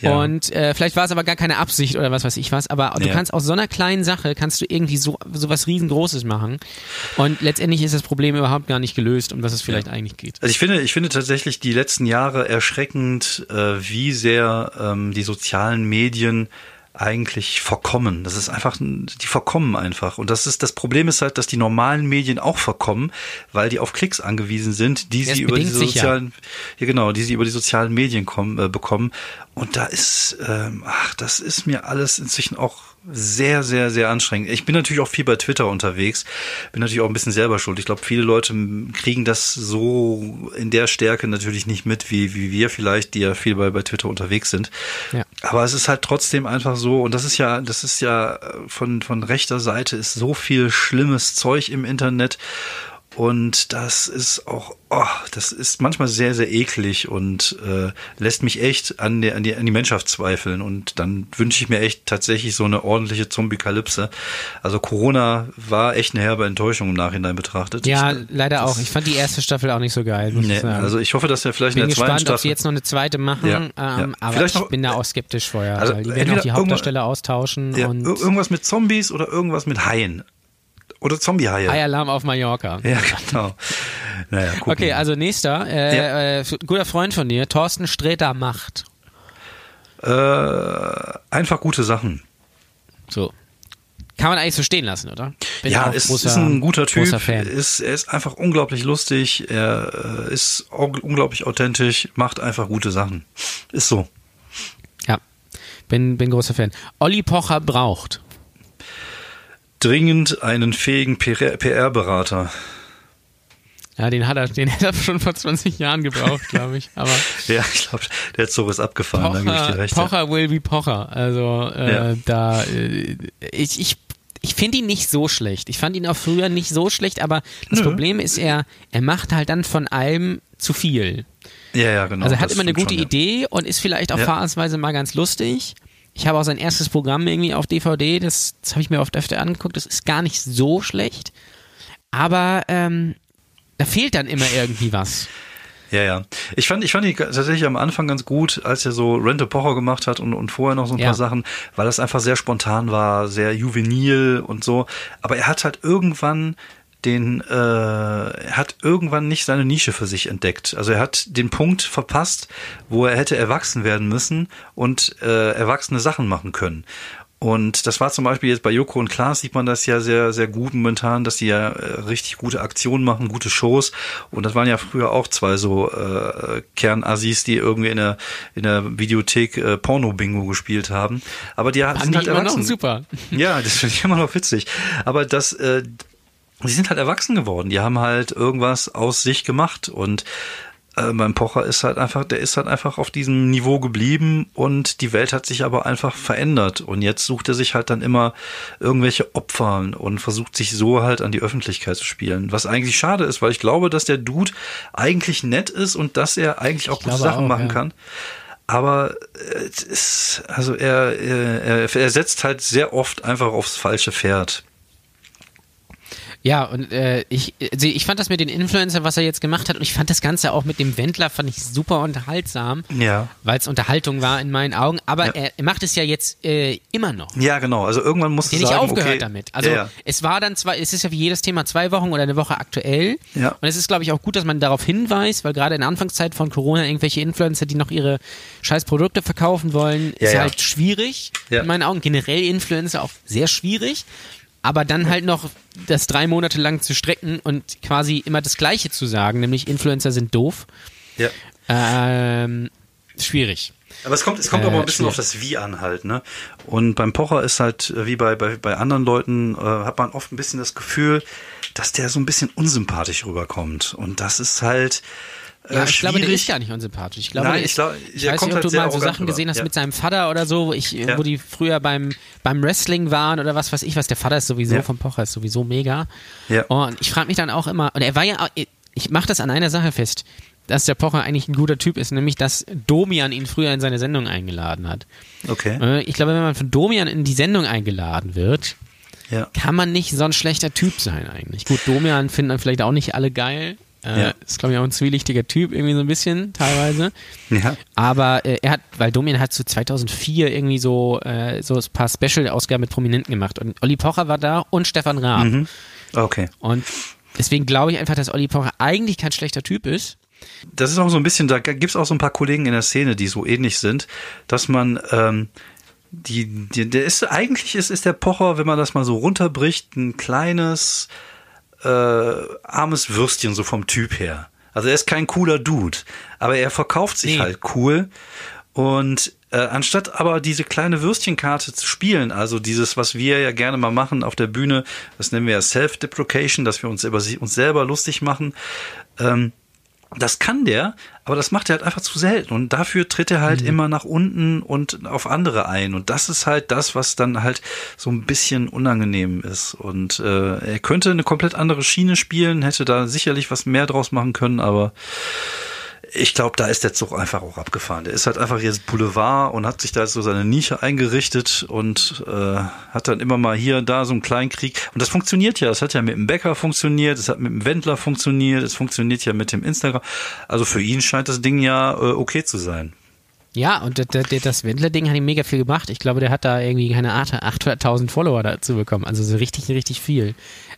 Ja. Und äh, vielleicht war es aber gar keine Absicht oder was weiß ich was, aber du Ja. kannst aus so einer kleinen Sache kannst du irgendwie so, so was riesengroßes machen. Und letztendlich ist das Problem überhaupt gar nicht gelöst, um was es vielleicht eigentlich geht. Also ich finde, ich finde tatsächlich die letzten Jahre erschreckend, äh, wie sehr ähm, die sozialen Medien eigentlich verkommen. Das ist einfach, die verkommen einfach. Und das ist, das Problem ist halt, dass die normalen Medien auch verkommen, weil die auf Klicks angewiesen sind, die sie über ja. sozialen, ja. genau, die sie über die sozialen Medien kommen, äh, bekommen. Und da ist, ähm, ach, das ist mir alles inzwischen auch sehr, sehr, sehr anstrengend. Ich bin natürlich auch viel bei Twitter unterwegs, bin natürlich auch ein bisschen selber schuld. Ich glaube, viele Leute kriegen das so in der Stärke natürlich nicht mit, wie, wie wir vielleicht, die ja viel bei, bei Twitter unterwegs sind. Ja. Aber es ist halt trotzdem einfach so, und das ist ja, das ist ja äh, von, von rechter Seite ist so viel schlimmes Zeug im Internet. Und das ist auch, oh, das ist manchmal sehr, sehr eklig und äh, lässt mich echt an die, an, die, an die Menschheit zweifeln. Und dann wünsche ich mir echt tatsächlich so eine ordentliche Zombie-Kalypse. Also Corona war echt eine herbe Enttäuschung im Nachhinein betrachtet. Ja, ich, leider das- auch. Ich fand die erste Staffel auch nicht so geil. Muss ich Nee, sagen. also ich hoffe, dass wir vielleicht bin in der zweiten gespannt, ob sie Staffel. jetzt noch eine zweite machen, Ja, ähm, ja. aber Vielleicht ich noch- bin da auch skeptisch vorher. Also weil die werden auch die Hauptdarsteller austauschen ja, und ir- irgendwas mit Zombies oder irgendwas mit Haien. Oder Zombie-Haie. Eialarm auf Mallorca. Ja, genau. Naja, gucken Okay, also nächster, äh, äh, guter Freund von dir, Thorsten Sträter macht. Äh, einfach gute Sachen. So. Kann man eigentlich so stehen lassen, oder? Bin ja, ist, großer- ist ein guter Typ. Großer Fan. Ist, er ist einfach unglaublich lustig. Er äh, ist au- unglaublich authentisch, macht einfach gute Sachen. Ist so. Ja, bin, bin großer Fan. Olli Pocher braucht. Dringend einen fähigen PR-Berater. Ja, den hat er, den hätte er schon vor 20 Jahren gebraucht, glaube ich. Aber Ja, ich glaube, der Zug ist abgefahren, da gebe ich dir Pocher, recht. Pocher will be Pocher. Also äh, Ja. da äh, ich, ich, ich finde ihn nicht so schlecht. Ich fand ihn auch früher nicht so schlecht, aber das Nö. Problem ist, er, er macht halt dann von allem zu viel. Ja, ja, genau. Also er hat immer eine gute schon, Idee und ist vielleicht auch Ja. phasenweise mal ganz lustig. Ich habe auch sein erstes Programm irgendwie auf DVD, das, das habe ich mir oft öfter angeguckt, das ist gar nicht so schlecht. Aber ähm, da fehlt dann immer irgendwie was. Ja, ja. Ich fand, ich fand ihn tatsächlich am Anfang ganz gut, als er so Rente Pocher gemacht hat und, und vorher noch so ein Ja. paar Sachen, weil das einfach sehr spontan war, sehr juvenil und so. Aber er hat halt irgendwann den, äh, er hat irgendwann nicht seine Nische für sich entdeckt. Also er hat den Punkt verpasst, wo er hätte erwachsen werden müssen und äh, erwachsene Sachen machen können. Und das war zum Beispiel jetzt bei Joko und Klaas sieht man das ja sehr, sehr gut momentan, dass die ja äh, richtig gute Aktionen machen, gute Shows. Und das waren ja früher auch zwei so äh, Kernassis, die irgendwie in der, in der Videothek äh, Porno-Bingo gespielt haben. Aber die sind Fand halt ich immer noch erwachsen. super. Ja, das finde ich immer noch witzig. Aber das, äh, die sind halt erwachsen geworden. Die haben halt irgendwas aus sich gemacht und äh, mein Pocher ist halt einfach, der ist halt einfach auf diesem Niveau geblieben und die Welt hat sich aber einfach verändert und jetzt sucht er sich halt dann immer irgendwelche Opfer und versucht sich so halt an die Öffentlichkeit zu spielen. Was eigentlich schade ist, weil ich glaube, dass der Dude eigentlich nett ist und dass er eigentlich auch gute Sachen auch, machen ja. kann. Aber äh, es ist, also er, er, er setzt halt sehr oft einfach aufs falsche Pferd. Ja, und äh, ich, also ich fand das mit den Influencer, was er jetzt gemacht hat, und ich fand das Ganze auch mit dem Wendler, fand ich super unterhaltsam, Ja. weil es Unterhaltung war in meinen Augen. Aber Ja. er, er macht es ja jetzt äh, immer noch. Ja, genau. Also irgendwann musst du Der nicht sagen, aufgehört okay, damit. Also ja, es war dann zwar, es ist ja wie jedes Thema zwei Wochen oder eine Woche aktuell. Ja. Und es ist, glaube ich, auch gut, dass man darauf hinweist, weil gerade in der Anfangszeit von Corona irgendwelche Influencer, die noch ihre scheiß Produkte verkaufen wollen, ist ja. halt schwierig. Ja. In meinen Augen generell Influencer auch sehr schwierig. Aber dann halt noch das drei Monate lang zu strecken und quasi immer das Gleiche zu sagen, nämlich Influencer sind doof, ja. ähm, schwierig. Aber es kommt, es kommt Äh, auch mal ein bisschen schwierig. auf das Wie an halt, ne? Und beim Pocher ist halt, äh, wie bei, bei, bei anderen Leuten, äh, hat man oft ein bisschen das Gefühl, dass der so ein bisschen unsympathisch rüberkommt. Und das ist halt Ja, ich glaube, der schwierig. ist gar nicht unsympathisch. Ich glaube, Nein, der ich ist, glaub, ich weiß nicht, ob halt du mal so Sachen gesehen hast Ja. mit seinem Vater oder so, wo, ich, Ja. wo die früher beim, beim Wrestling waren oder was weiß ich was. Der Vater ist sowieso Ja. vom Pocher, ist sowieso mega. Ja. Und ich frage mich dann auch immer, und er war ja, auch- ich mache das an einer Sache fest, dass der Pocher eigentlich ein guter Typ ist, nämlich dass Domian ihn früher in seine Sendung eingeladen hat. Okay. Äh, Ich glaube, wenn man von Domian in die Sendung eingeladen wird, kann man nicht so ein schlechter Typ sein eigentlich. Gut, Domian finden dann vielleicht auch nicht alle geil. Äh, Ja. Ist, glaube ich, auch ein zwielichtiger Typ, irgendwie so ein bisschen, teilweise. Ja. Aber äh, er hat, weil Domian hat zu 2004 irgendwie so, äh, so ein paar Special-Ausgaben mit Prominenten gemacht. Und Olli Pocher war da und Stefan Raab. Mhm. Okay. Und deswegen glaube ich einfach, dass Olli Pocher eigentlich kein schlechter Typ ist. Das ist auch so ein bisschen, da gibt's auch so ein paar Kollegen in der Szene, die so ähnlich sind, dass man ähm, die, die, der ist eigentlich ist, ist der Pocher, wenn man das mal so runterbricht, ein kleines äh, armes Würstchen so vom Typ her. Also er ist kein cooler Dude, aber er verkauft sich Nee. halt cool und äh, anstatt aber diese kleine Würstchenkarte zu spielen, also dieses, was wir ja gerne mal machen auf der Bühne, das nennen wir ja Self-Deprecation, dass wir uns über uns selber lustig machen, ähm, das kann der, aber das macht er halt einfach zu selten. Und dafür tritt er halt immer nach unten und auf andere ein. Und das ist halt das, was dann halt so ein bisschen unangenehm ist. Und äh, er könnte eine komplett andere Schiene spielen, hätte da sicherlich was mehr draus machen können, aber ich glaube, da ist der Zug einfach auch abgefahren. Der ist halt einfach jetzt Boulevard und hat sich da so seine Nische eingerichtet und äh, hat dann immer mal hier und da so einen kleinen Krieg. Und das funktioniert ja. Es hat ja mit dem Bäcker funktioniert, es hat mit dem Wendler funktioniert, es funktioniert ja mit dem Instagram. Also für ihn scheint das Ding ja äh, okay zu sein. Ja, und das, das, das Wendler-Ding hat ihm mega viel gebracht. Ich glaube, der hat da irgendwie, keine Ahnung, 800.000 Follower dazu bekommen. Also so richtig, richtig viel.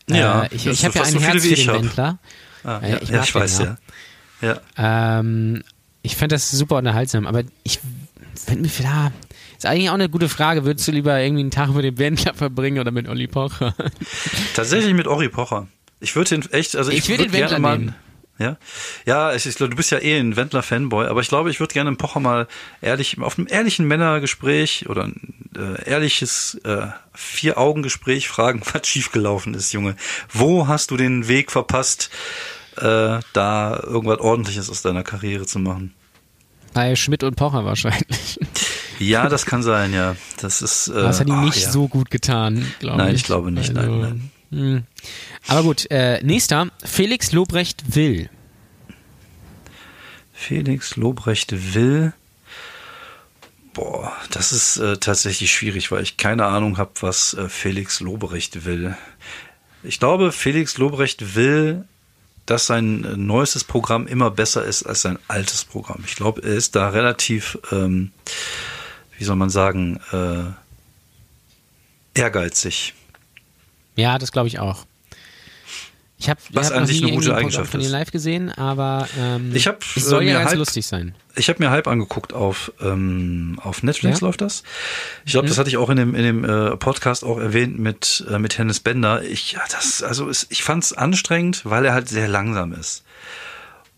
Ja, äh, ich das ich habe ja ein so Herz für ich den. Wendler. Ah, Äh, ja, ich ja, ich weiß ja. Ja. Ähm, ich fand das super unterhaltsam, aber ich finde mir da ist eigentlich auch eine gute Frage. Würdest du lieber irgendwie einen Tag mit dem Wendler verbringen oder mit Olli Pocher? Tatsächlich mit Ori Pocher. Ich würde den echt, also ich, Ich würd würde den gerne Wendler mal. nehmen. Ja, ja, ich, ich, du bist ja eh ein Wendler-Fanboy, aber ich glaube, ich würde gerne einen Pocher mal ehrlich, auf einem ehrlichen Männergespräch oder ein äh, ehrliches äh, Vier-Augen-Gespräch fragen, was schiefgelaufen ist, Junge. Wo hast du den Weg verpasst, äh, da irgendwas Ordentliches aus deiner Karriere zu machen? Bei Schmidt und Pocher wahrscheinlich. Ja, das kann sein, ja. Das ist. Äh, Das hat ihm nicht ja. so gut getan, glaube ich. Nein, ich glaube nicht, nein, nein. Hm. Aber gut, äh, nächster. Felix Lobrecht will. Felix Lobrecht will. Boah, das ist äh, tatsächlich schwierig, weil ich keine Ahnung habe, was äh, Felix Lobrecht will. Ich glaube, Felix Lobrecht will, dass sein äh, neuestes Programm immer besser ist als sein altes Programm. Ich glaube, er ist da relativ, ähm, wie soll man sagen, äh, ehrgeizig. Ja, das glaube ich auch. Ich habe Was hab an sich eine gute Eigenschaft von ist. live gesehen, aber ähm, Ich hab, es soll äh, ja ganz halb- lustig sein. Ich habe mir halb angeguckt auf ähm, auf Netflix Ja? läuft das. Ich glaube, das hatte ich auch in dem in dem äh, Podcast auch erwähnt mit äh, mit Hennes Bender. Ich ja, das also ist, ich fand's anstrengend, weil er halt sehr langsam ist.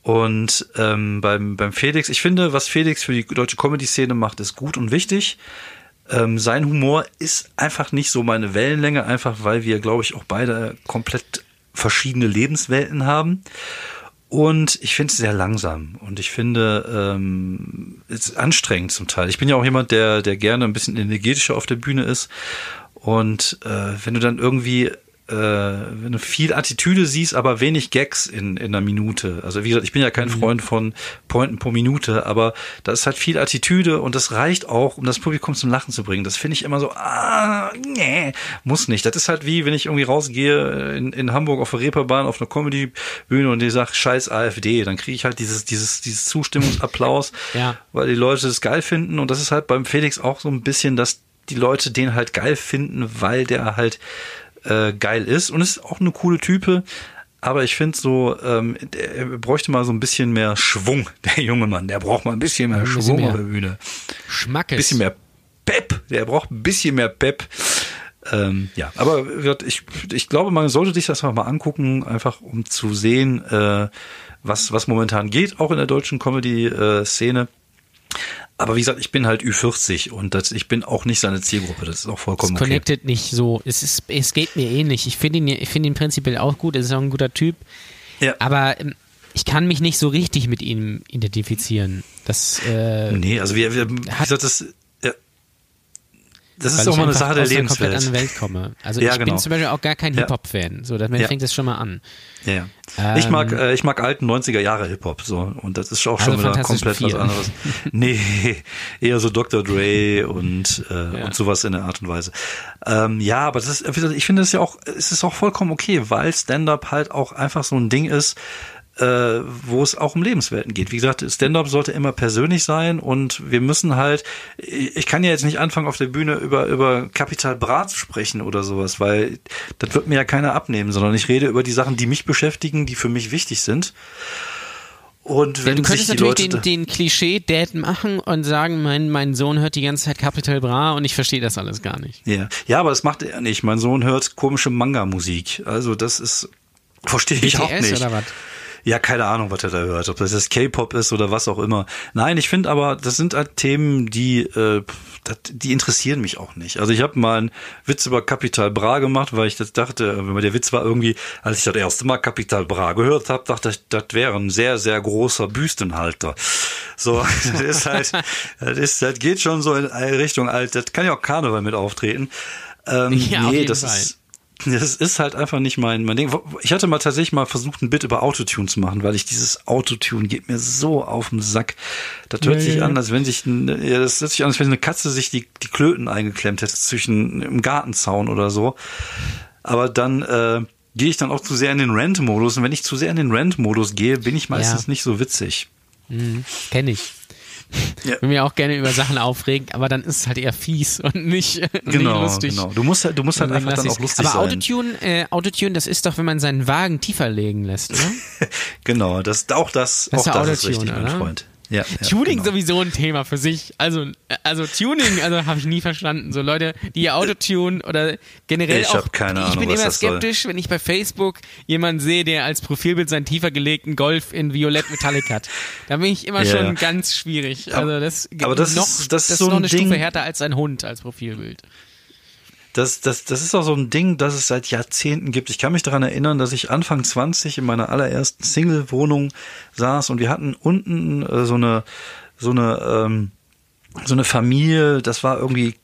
Und ähm, beim beim Felix, ich finde, was Felix für die deutsche Comedy-Szene macht, ist gut und wichtig. Ähm, sein Humor ist einfach nicht so meine Wellenlänge, einfach weil wir, glaube ich, auch beide komplett verschiedene Lebenswelten haben. Und ich finde es sehr langsam und ich finde ähm, es ist anstrengend zum Teil. Ich bin ja auch jemand, der der gerne ein bisschen energetischer auf der Bühne ist und äh, wenn du dann irgendwie äh, wenn du viel Attitüde siehst, aber wenig Gags in, in einer Minute. Also wie gesagt, ich bin ja kein mhm. Freund von Pointen pro Minute, aber da ist halt viel Attitüde und das reicht auch, um das Publikum zum Lachen zu bringen. Das finde ich immer so, ah, nee, muss nicht. Das ist halt wie, wenn ich irgendwie rausgehe in, in Hamburg auf der Reeperbahn auf einer Comedy-Bühne und die sagt, scheiß AfD, dann kriege ich halt dieses, dieses, dieses Zustimmungsapplaus, ja. weil die Leute es geil finden und das ist halt beim Felix auch so ein bisschen, dass die Leute den halt geil finden, weil der halt äh, geil ist und ist auch eine coole Type. Aber ich finde so, ähm, er bräuchte mal so ein bisschen mehr Schwung, der junge Mann. Der braucht mal ein bisschen mehr ein bisschen Schwung mehr auf der Bühne. Schmackes. Ein bisschen mehr Pep. Der braucht ein bisschen mehr Pep. Ähm, ja, aber ich, ich glaube, man sollte sich das mal angucken, einfach um zu sehen, äh, was, was momentan geht, auch in der deutschen Comedy-Szene. Aber wie gesagt, ich bin halt Ü40 und das, ich bin auch nicht seine Zielgruppe. Das ist auch vollkommen es connected okay. nicht so. Es, ist, es geht mir ähnlich. Ich finde ihn, ich finde ihn prinzipiell auch gut. Er ist auch ein guter Typ. Ja. Aber ähm, ich kann mich nicht so richtig mit ihm identifizieren. Das, äh, nee, also wir, wir wie gesagt, das, das ist auch mal eine Sache der Lebenswelt. komplett anderen Welt komme. Also ja, ich genau. bin zum Beispiel auch gar kein Hip-Hop-Fan. So, damit ja. fängt das schon mal an. Ja, ja. Ähm, ich mag, äh, ich mag alten 90er Jahre Hip-Hop, so. Und das ist auch schon also wieder komplett was anderes. nee, eher so Dr. Dre und, äh, und sowas in der Art und Weise. Ähm, ja, aber das ist, ich finde es ja auch, es ist auch vollkommen okay, weil Stand-Up halt auch einfach so ein Ding ist, äh, wo es auch um Lebenswelten geht. Wie gesagt, Stand-up sollte immer persönlich sein und wir müssen halt, ich kann ja jetzt nicht anfangen auf der Bühne über, über Kapital Bra zu sprechen oder sowas, weil das wird mir ja keiner abnehmen, sondern ich rede über die Sachen, die mich beschäftigen, die für mich wichtig sind. Und wenn ja, du könntest natürlich den, den Klischee-Dad machen und sagen, mein, mein Sohn hört die ganze Zeit Capital Bra und ich verstehe das alles gar nicht. Ja, ja aber das macht er nicht. Mein Sohn hört komische Manga-Musik. Also das ist, verstehe ich auch nicht. Oder was? Ja, keine Ahnung, was er da hört, ob das jetzt K-Pop ist oder was auch immer. Nein, ich finde aber, das sind halt Themen, die, äh, die interessieren mich auch nicht. Also ich habe mal einen Witz über Capital Bra gemacht, weil ich das dachte, wenn der Witz war irgendwie, als ich das erste Mal Capital Bra gehört habe, dachte ich, das wäre ein sehr, sehr großer Büstenhalter. So, das ist halt, das, ist, das geht schon so in Richtung alt, das kann ja auch Karneval mit auftreten. Ähm, ja, nee, das Fall. ist das ist halt einfach nicht mein, mein Ding. Ich hatte mal tatsächlich mal versucht, ein Bit über Autotune zu machen, weil ich dieses Autotune geht mir so auf den Sack. Das hört nee. sich an, als wenn sich, ja, das hört sich an, als wenn eine Katze sich die, die Klöten eingeklemmt hätte zwischen im Gartenzaun oder so. Aber dann, äh, gehe ich dann auch zu sehr in den Rant-Modus. Und wenn ich zu sehr in den Rant-Modus gehe, bin ich meistens ja. nicht so witzig. Mhm, Kenne ich. Ja. Will mir auch gerne über Sachen aufregen, aber dann ist es halt eher fies und nicht, genau, nicht lustig. Genau, du musst halt, du musst halt einfach dann auch lustig aber sein. Aber Autotune, äh, Autotune, das ist doch, wenn man seinen Wagen tiefer legen lässt, oder? genau, das, auch das, das auch das ist richtig, oder? mein Freund. Ja, Tuning genau. sowieso ein Thema für sich. Also, also Tuning, also habe ich nie verstanden. So Leute, die ihr Autotune oder generell ich auch. Keine Ahnung, ich bin immer skeptisch, soll. wenn ich bei Facebook jemanden sehe, der als Profilbild seinen tiefer gelegten Golf in Violett Metallic hat. Da bin ich immer ja. schon ganz schwierig. Also das, aber das noch, ist, das, das ist so noch eine Ding. Stufe härter als ein Hund als Profilbild das, das, das ist auch so ein Ding, das es seit Jahrzehnten gibt. Ich kann mich daran erinnern, dass ich Anfang 20 in meiner allerersten Single-Wohnung saß und wir hatten unten äh, so eine, so eine, ähm, so eine Familie, das war irgendwie,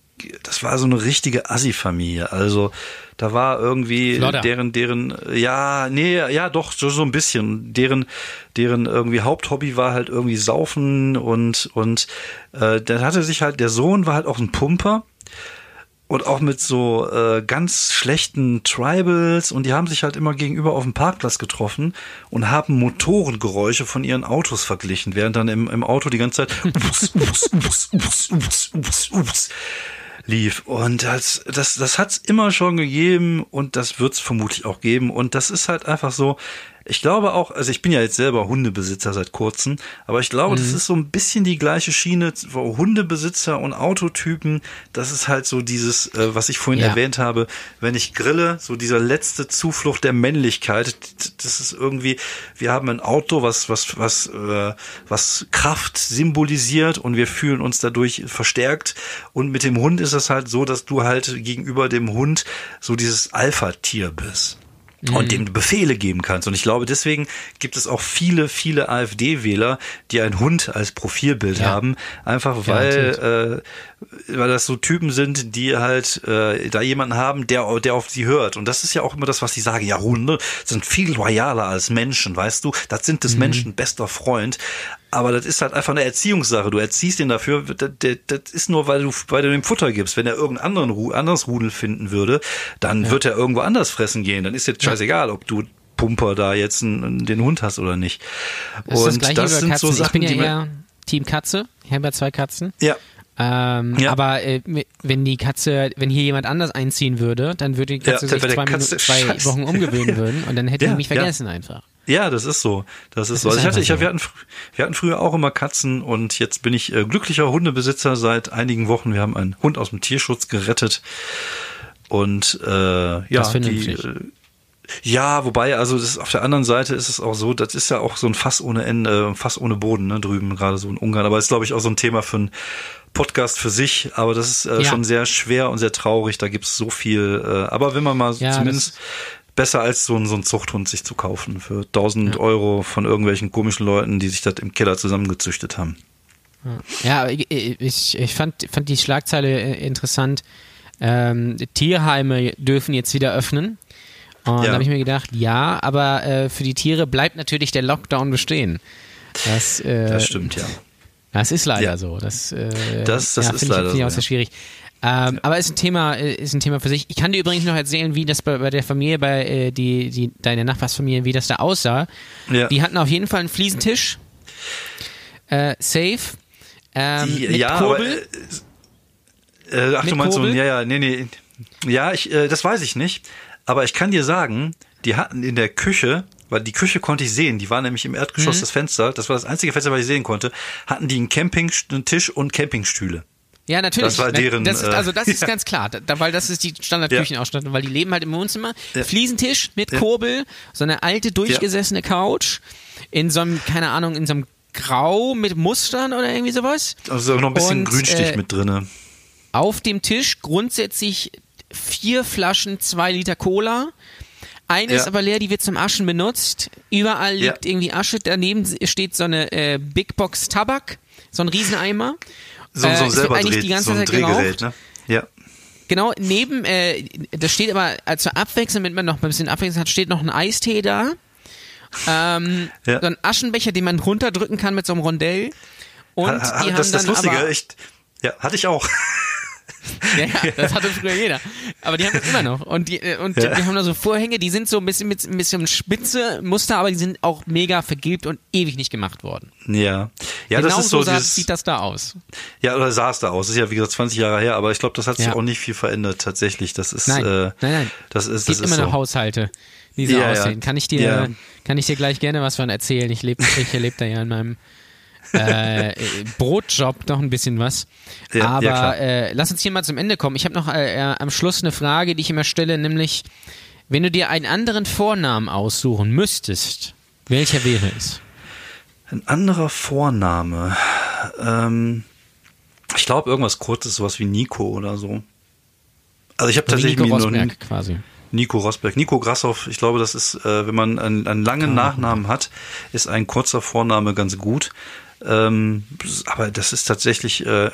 das war so eine richtige Assi-Familie. Also da war irgendwie Flodder. deren, deren, ja, nee, ja, doch, so, so ein bisschen. Deren, deren irgendwie Haupthobby war halt irgendwie Saufen und, und äh, dann hatte sich halt, der Sohn war halt auch ein Pumper und auch mit so äh, ganz schlechten Tribals und die haben sich halt immer gegenüber auf dem Parkplatz getroffen und haben Motorengeräusche von ihren Autos verglichen, während dann im, im Auto die ganze Zeit lief. Und das, das, das hat's immer schon gegeben und das wird's vermutlich auch geben. Und das ist halt einfach so, ich glaube auch, also ich bin ja jetzt selber Hundebesitzer seit kurzem, aber ich glaube, mhm. das ist so ein bisschen die gleiche Schiene, wo Hundebesitzer und Autotypen, das ist halt so dieses, äh, was ich vorhin ja. erwähnt habe, wenn ich grille, so dieser letzte Zuflucht der Männlichkeit, das ist irgendwie, wir haben ein Auto, was, was, was, äh, was Kraft symbolisiert und wir fühlen uns dadurch verstärkt und mit dem Hund ist es halt so, dass du halt gegenüber dem Hund so dieses Alpha-Tier bist. Und dem du Befehle geben kannst. Und ich glaube, deswegen gibt es auch viele, viele AfD-Wähler, die einen Hund als Profilbild Ja. haben, einfach weil, äh, weil das so Typen sind, die halt äh, da jemanden haben, der, der auf sie hört. Und das ist ja auch immer das, was sie sagen. Ja, Hunde sind viel loyaler als Menschen, weißt du? Das sind des Menschen bester Freund. Aber das ist halt einfach eine Erziehungssache. Du erziehst ihn dafür. Das, das- das ist nur, weil du, weil du ihm Futter gibst. Wenn er irgendeinen anderen Ru anderes Rudel finden würde, dann wird er irgendwo anders fressen gehen. Dann ist jetzt scheißegal, ob du Pumper da jetzt einen, den Hund hast oder nicht. Das ist das gleiche über sind Katzen. so Sachen, ich bin ja die eher Team Katze. Ich habe ja zwei Katzen. ja, Ähm, Ja. Aber äh, wenn die Katze, wenn hier jemand anders einziehen würde, dann würde die Ja, Katze dann sich zwei, Katze Minuten, zwei. Wochen umgewöhnen würden und dann hätte Ja, die mich ja. vergessen einfach. Ja, das ist so. Das ist so. ist Also ich hatte, ich, hab- so. wir, hatten, wir hatten früher auch immer Katzen und jetzt bin ich äh, glücklicher Hundebesitzer seit einigen Wochen. Wir haben einen Hund aus dem Tierschutz gerettet und äh, ja, Das ist die, äh, ja, wobei, also das ist, auf der anderen Seite ist es auch so, das ist ja auch so ein Fass ohne Ende, ein Fass ohne Boden, ne, drüben, gerade so in Ungarn. Aber ist, glaube ich, auch so ein Thema für einen Podcast für sich. Aber das ist äh, Ja. schon sehr schwer und sehr traurig. Da gibt's so viel. Äh, aber wenn man mal Ja, zumindest besser als so ein, so ein Zuchthund sich zu kaufen für 1000 Euro von irgendwelchen komischen Leuten, die sich das im Keller zusammengezüchtet haben. Ja, ich, ich, fand, fand die Schlagzeile äh, interessant. Ähm, Tierheime dürfen jetzt wieder öffnen. Und Ja. da habe ich mir gedacht, ja, aber äh, für die Tiere bleibt natürlich der Lockdown bestehen. Das, äh, Das stimmt, ja. Das ist leider Ja. so. Das, äh, Das- das ja, ist finde ich, leider finde ich auch so, sehr ja. schwierig. Ähm, Aber ist ein Thema, äh, ist ein Thema für sich. Ich kann dir übrigens noch erzählen, wie das bei, bei der Familie, bei äh, die, die deine Nachbarsfamilie, wie das da aussah. Ja. Die hatten auf jeden Fall einen Fliesentisch, äh, safe, ähm, Die, mit ja, Kurbel. aber, äh, äh, ach, Mit du meinst so, Kurbel? ja, ja, nee, nee. Ja, ich, äh, das weiß ich nicht. Aber ich kann dir sagen, die hatten in der Küche, weil die Küche konnte ich sehen, die war nämlich im Erdgeschoss Mhm. das Fenster, das war das einzige Fenster, was ich sehen konnte, hatten die einen Campingtisch und Campingstühle. Ja, natürlich. Das war deren, Das ist, äh, also das ist ja. ganz klar, da, weil das ist die Standardküchenausstattung, weil die leben halt im Wohnzimmer. Ja. Fliesentisch mit Ja. Kurbel, so eine alte durchgesessene Couch in so einem, keine Ahnung, in so einem Grau mit Mustern oder irgendwie sowas. Also noch ein bisschen Und, Grünstich äh, mit drinne. Auf dem Tisch grundsätzlich vier Flaschen, zwei Liter Cola. Eine Ja. ist aber leer, die wird zum Aschen benutzt. Überall Ja. liegt irgendwie Asche. Daneben steht so eine äh, Big Box Tabak, so ein Rieseneimer. So, Äh, so ein wird selber eigentlich dreht, die ganze so ein Zeit geraucht. Drehgerät, ne? Ja. Genau, neben, äh, das steht aber äh, zur Abwechslung, damit man noch ein bisschen Abwechslung hat, steht noch ein Eistee da. Ähm, Ja. So ein Aschenbecher, den man runterdrücken kann mit so einem Rondell. Und Ha- ha- die haben das, das dann Lustige, aber, echt, ja, hatte ich auch. ja, ja, das hatte früher jeder. Aber die haben das immer noch. Und die, äh, und Ja. die haben da so Vorhänge, die sind so ein bisschen mit ein bisschen spitze Muster, aber die sind auch mega vergilbt und ewig nicht gemacht worden. Ja. Ja, genau das ist so, so sah, dieses, sieht das da aus. Ja, oder sah es da aus. Das ist ja, wie gesagt, 20 Jahre her, aber ich glaube, das hat sich Ja. auch nicht viel verändert, tatsächlich. Das ist, Nein, äh, nein, nein. das ist, Es das gibt ist immer so. noch Haushalte, die so Ja, aussehen. Kann ich dir, kann ich dir gleich gerne was von erzählen. Ich lebe, ich erlebe da ja in meinem äh, äh, Brotjob noch ein bisschen was. Ja, ja, Aber klar. äh, lass uns hier mal zum Ende kommen. Ich habe noch äh, äh, am Schluss eine Frage, die ich immer stelle, nämlich, wenn du dir einen anderen Vornamen aussuchen müsstest, welcher wäre es? Ein anderer Vorname. Ähm, ich glaube, irgendwas Kurzes, sowas wie Nico oder so. Also ich habe wie tatsächlich Nico Rosberg quasi. Nico Rosberg, Nico Grassoff. Ich glaube, das ist, äh, wenn man einen, einen langen Nachnamen hat, ist ein kurzer Vorname ganz gut. Ähm, aber das ist tatsächlich äh,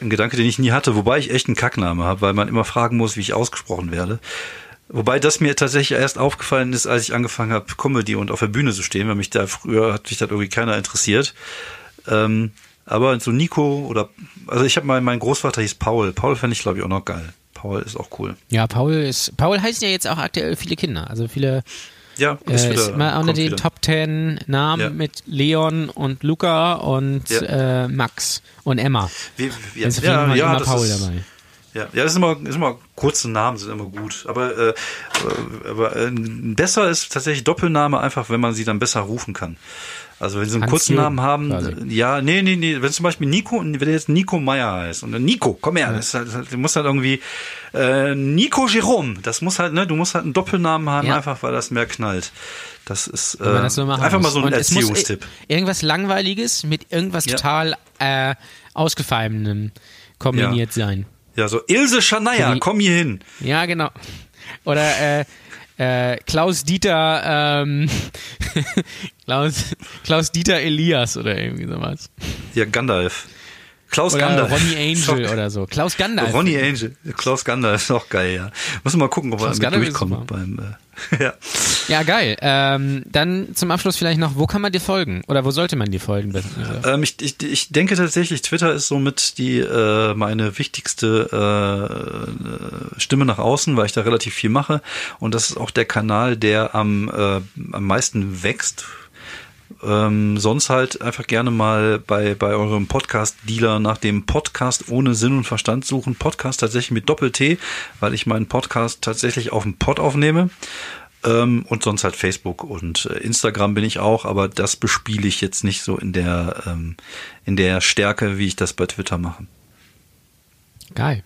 ein Gedanke, den ich nie hatte, wobei ich echt einen Kackname habe, weil man immer fragen muss, wie ich ausgesprochen werde. Wobei das mir tatsächlich erst aufgefallen ist, als ich angefangen habe, Comedy und auf der Bühne zu stehen, weil mich da früher hat mich das irgendwie keiner interessiert. Ähm, aber so Nico oder also ich habe mal, mein Großvater hieß Paul. Paul fände ich glaube ich auch noch geil. Paul ist auch cool. Ja, Paul ist. Paul heißen ja jetzt auch aktuell viele Kinder. Also viele Ja, Äh, ist immer unter den wieder. Top Ten Namen Ja. mit Leon und Luca und Ja. äh, Max und Emma. Wie, wie, ist jeden Fall immer Paul ist, dabei. Ja, ja, das ist immer, ist immer kurze Namen sind immer gut. Aber, äh, aber- aber äh, besser ist tatsächlich Doppelname einfach, wenn man sie dann besser rufen kann. Also wenn sie einen Hans kurzen Namen haben, quasi. ja, nee, nee, nee, wenn zum Beispiel Nico, wenn der jetzt Nico Meyer heißt und dann Nico, komm her, das ist halt, das halt- du musst halt irgendwie äh, Nico Jerome, das muss halt, ne, du musst halt einen Doppelnamen haben, Ja. einfach weil das mehr knallt. Das ist äh, das so einfach mal muss. so ein Und Erziehungstipp. Irgendwas Langweiliges mit irgendwas Ja. total äh, Ausgefallenem kombiniert sein. Ja, so Ilse Schanaya, komm hier hin. Ja, genau. Oder äh, äh, Klaus Dieter, ähm, Klaus, Klaus Dieter Elias oder irgendwie sowas. Ja, Gandalf. Klaus Oder Gandalf. Ronny Angel oder so. Klaus Gandalf. Ronny Angel. Klaus Gandalf ist auch geil, ja. Muss mal gucken, ob Klaus er damit durchkommt beim, äh, ja. Ja, geil. Ähm, dann zum Abschluss vielleicht noch, wo kann man dir folgen? Oder wo sollte man dir folgen? Ähm, ich, ich, ich denke tatsächlich, Twitter ist somit die äh, meine wichtigste äh, Stimme nach außen, weil ich da relativ viel mache. Und das ist auch der Kanal, der am, äh, am meisten wächst. Ähm, sonst halt einfach gerne mal bei, bei eurem Podcast-Dealer nach dem Podcast ohne Sinn und Verstand suchen. Podcast tatsächlich mit Doppel-T, weil ich meinen Podcast tatsächlich auf dem Pod aufnehme. Ähm, und sonst halt Facebook und äh, Instagram bin ich auch, aber das bespiele ich jetzt nicht so in der, ähm, in der Stärke, wie ich das bei Twitter mache. Geil.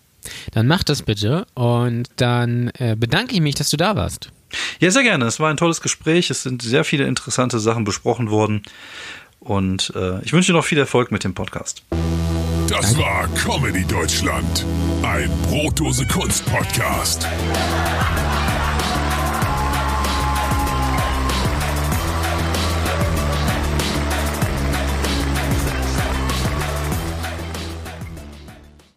Dann mach das bitte und dann äh, bedanke ich mich, dass du da warst. Ja, sehr gerne. Es war ein tolles Gespräch. Es sind sehr viele interessante Sachen besprochen worden. Und äh, ich wünsche dir noch viel Erfolg mit dem Podcast. Das war Comedy Deutschland. Ein Brotdose Kunst Podcast.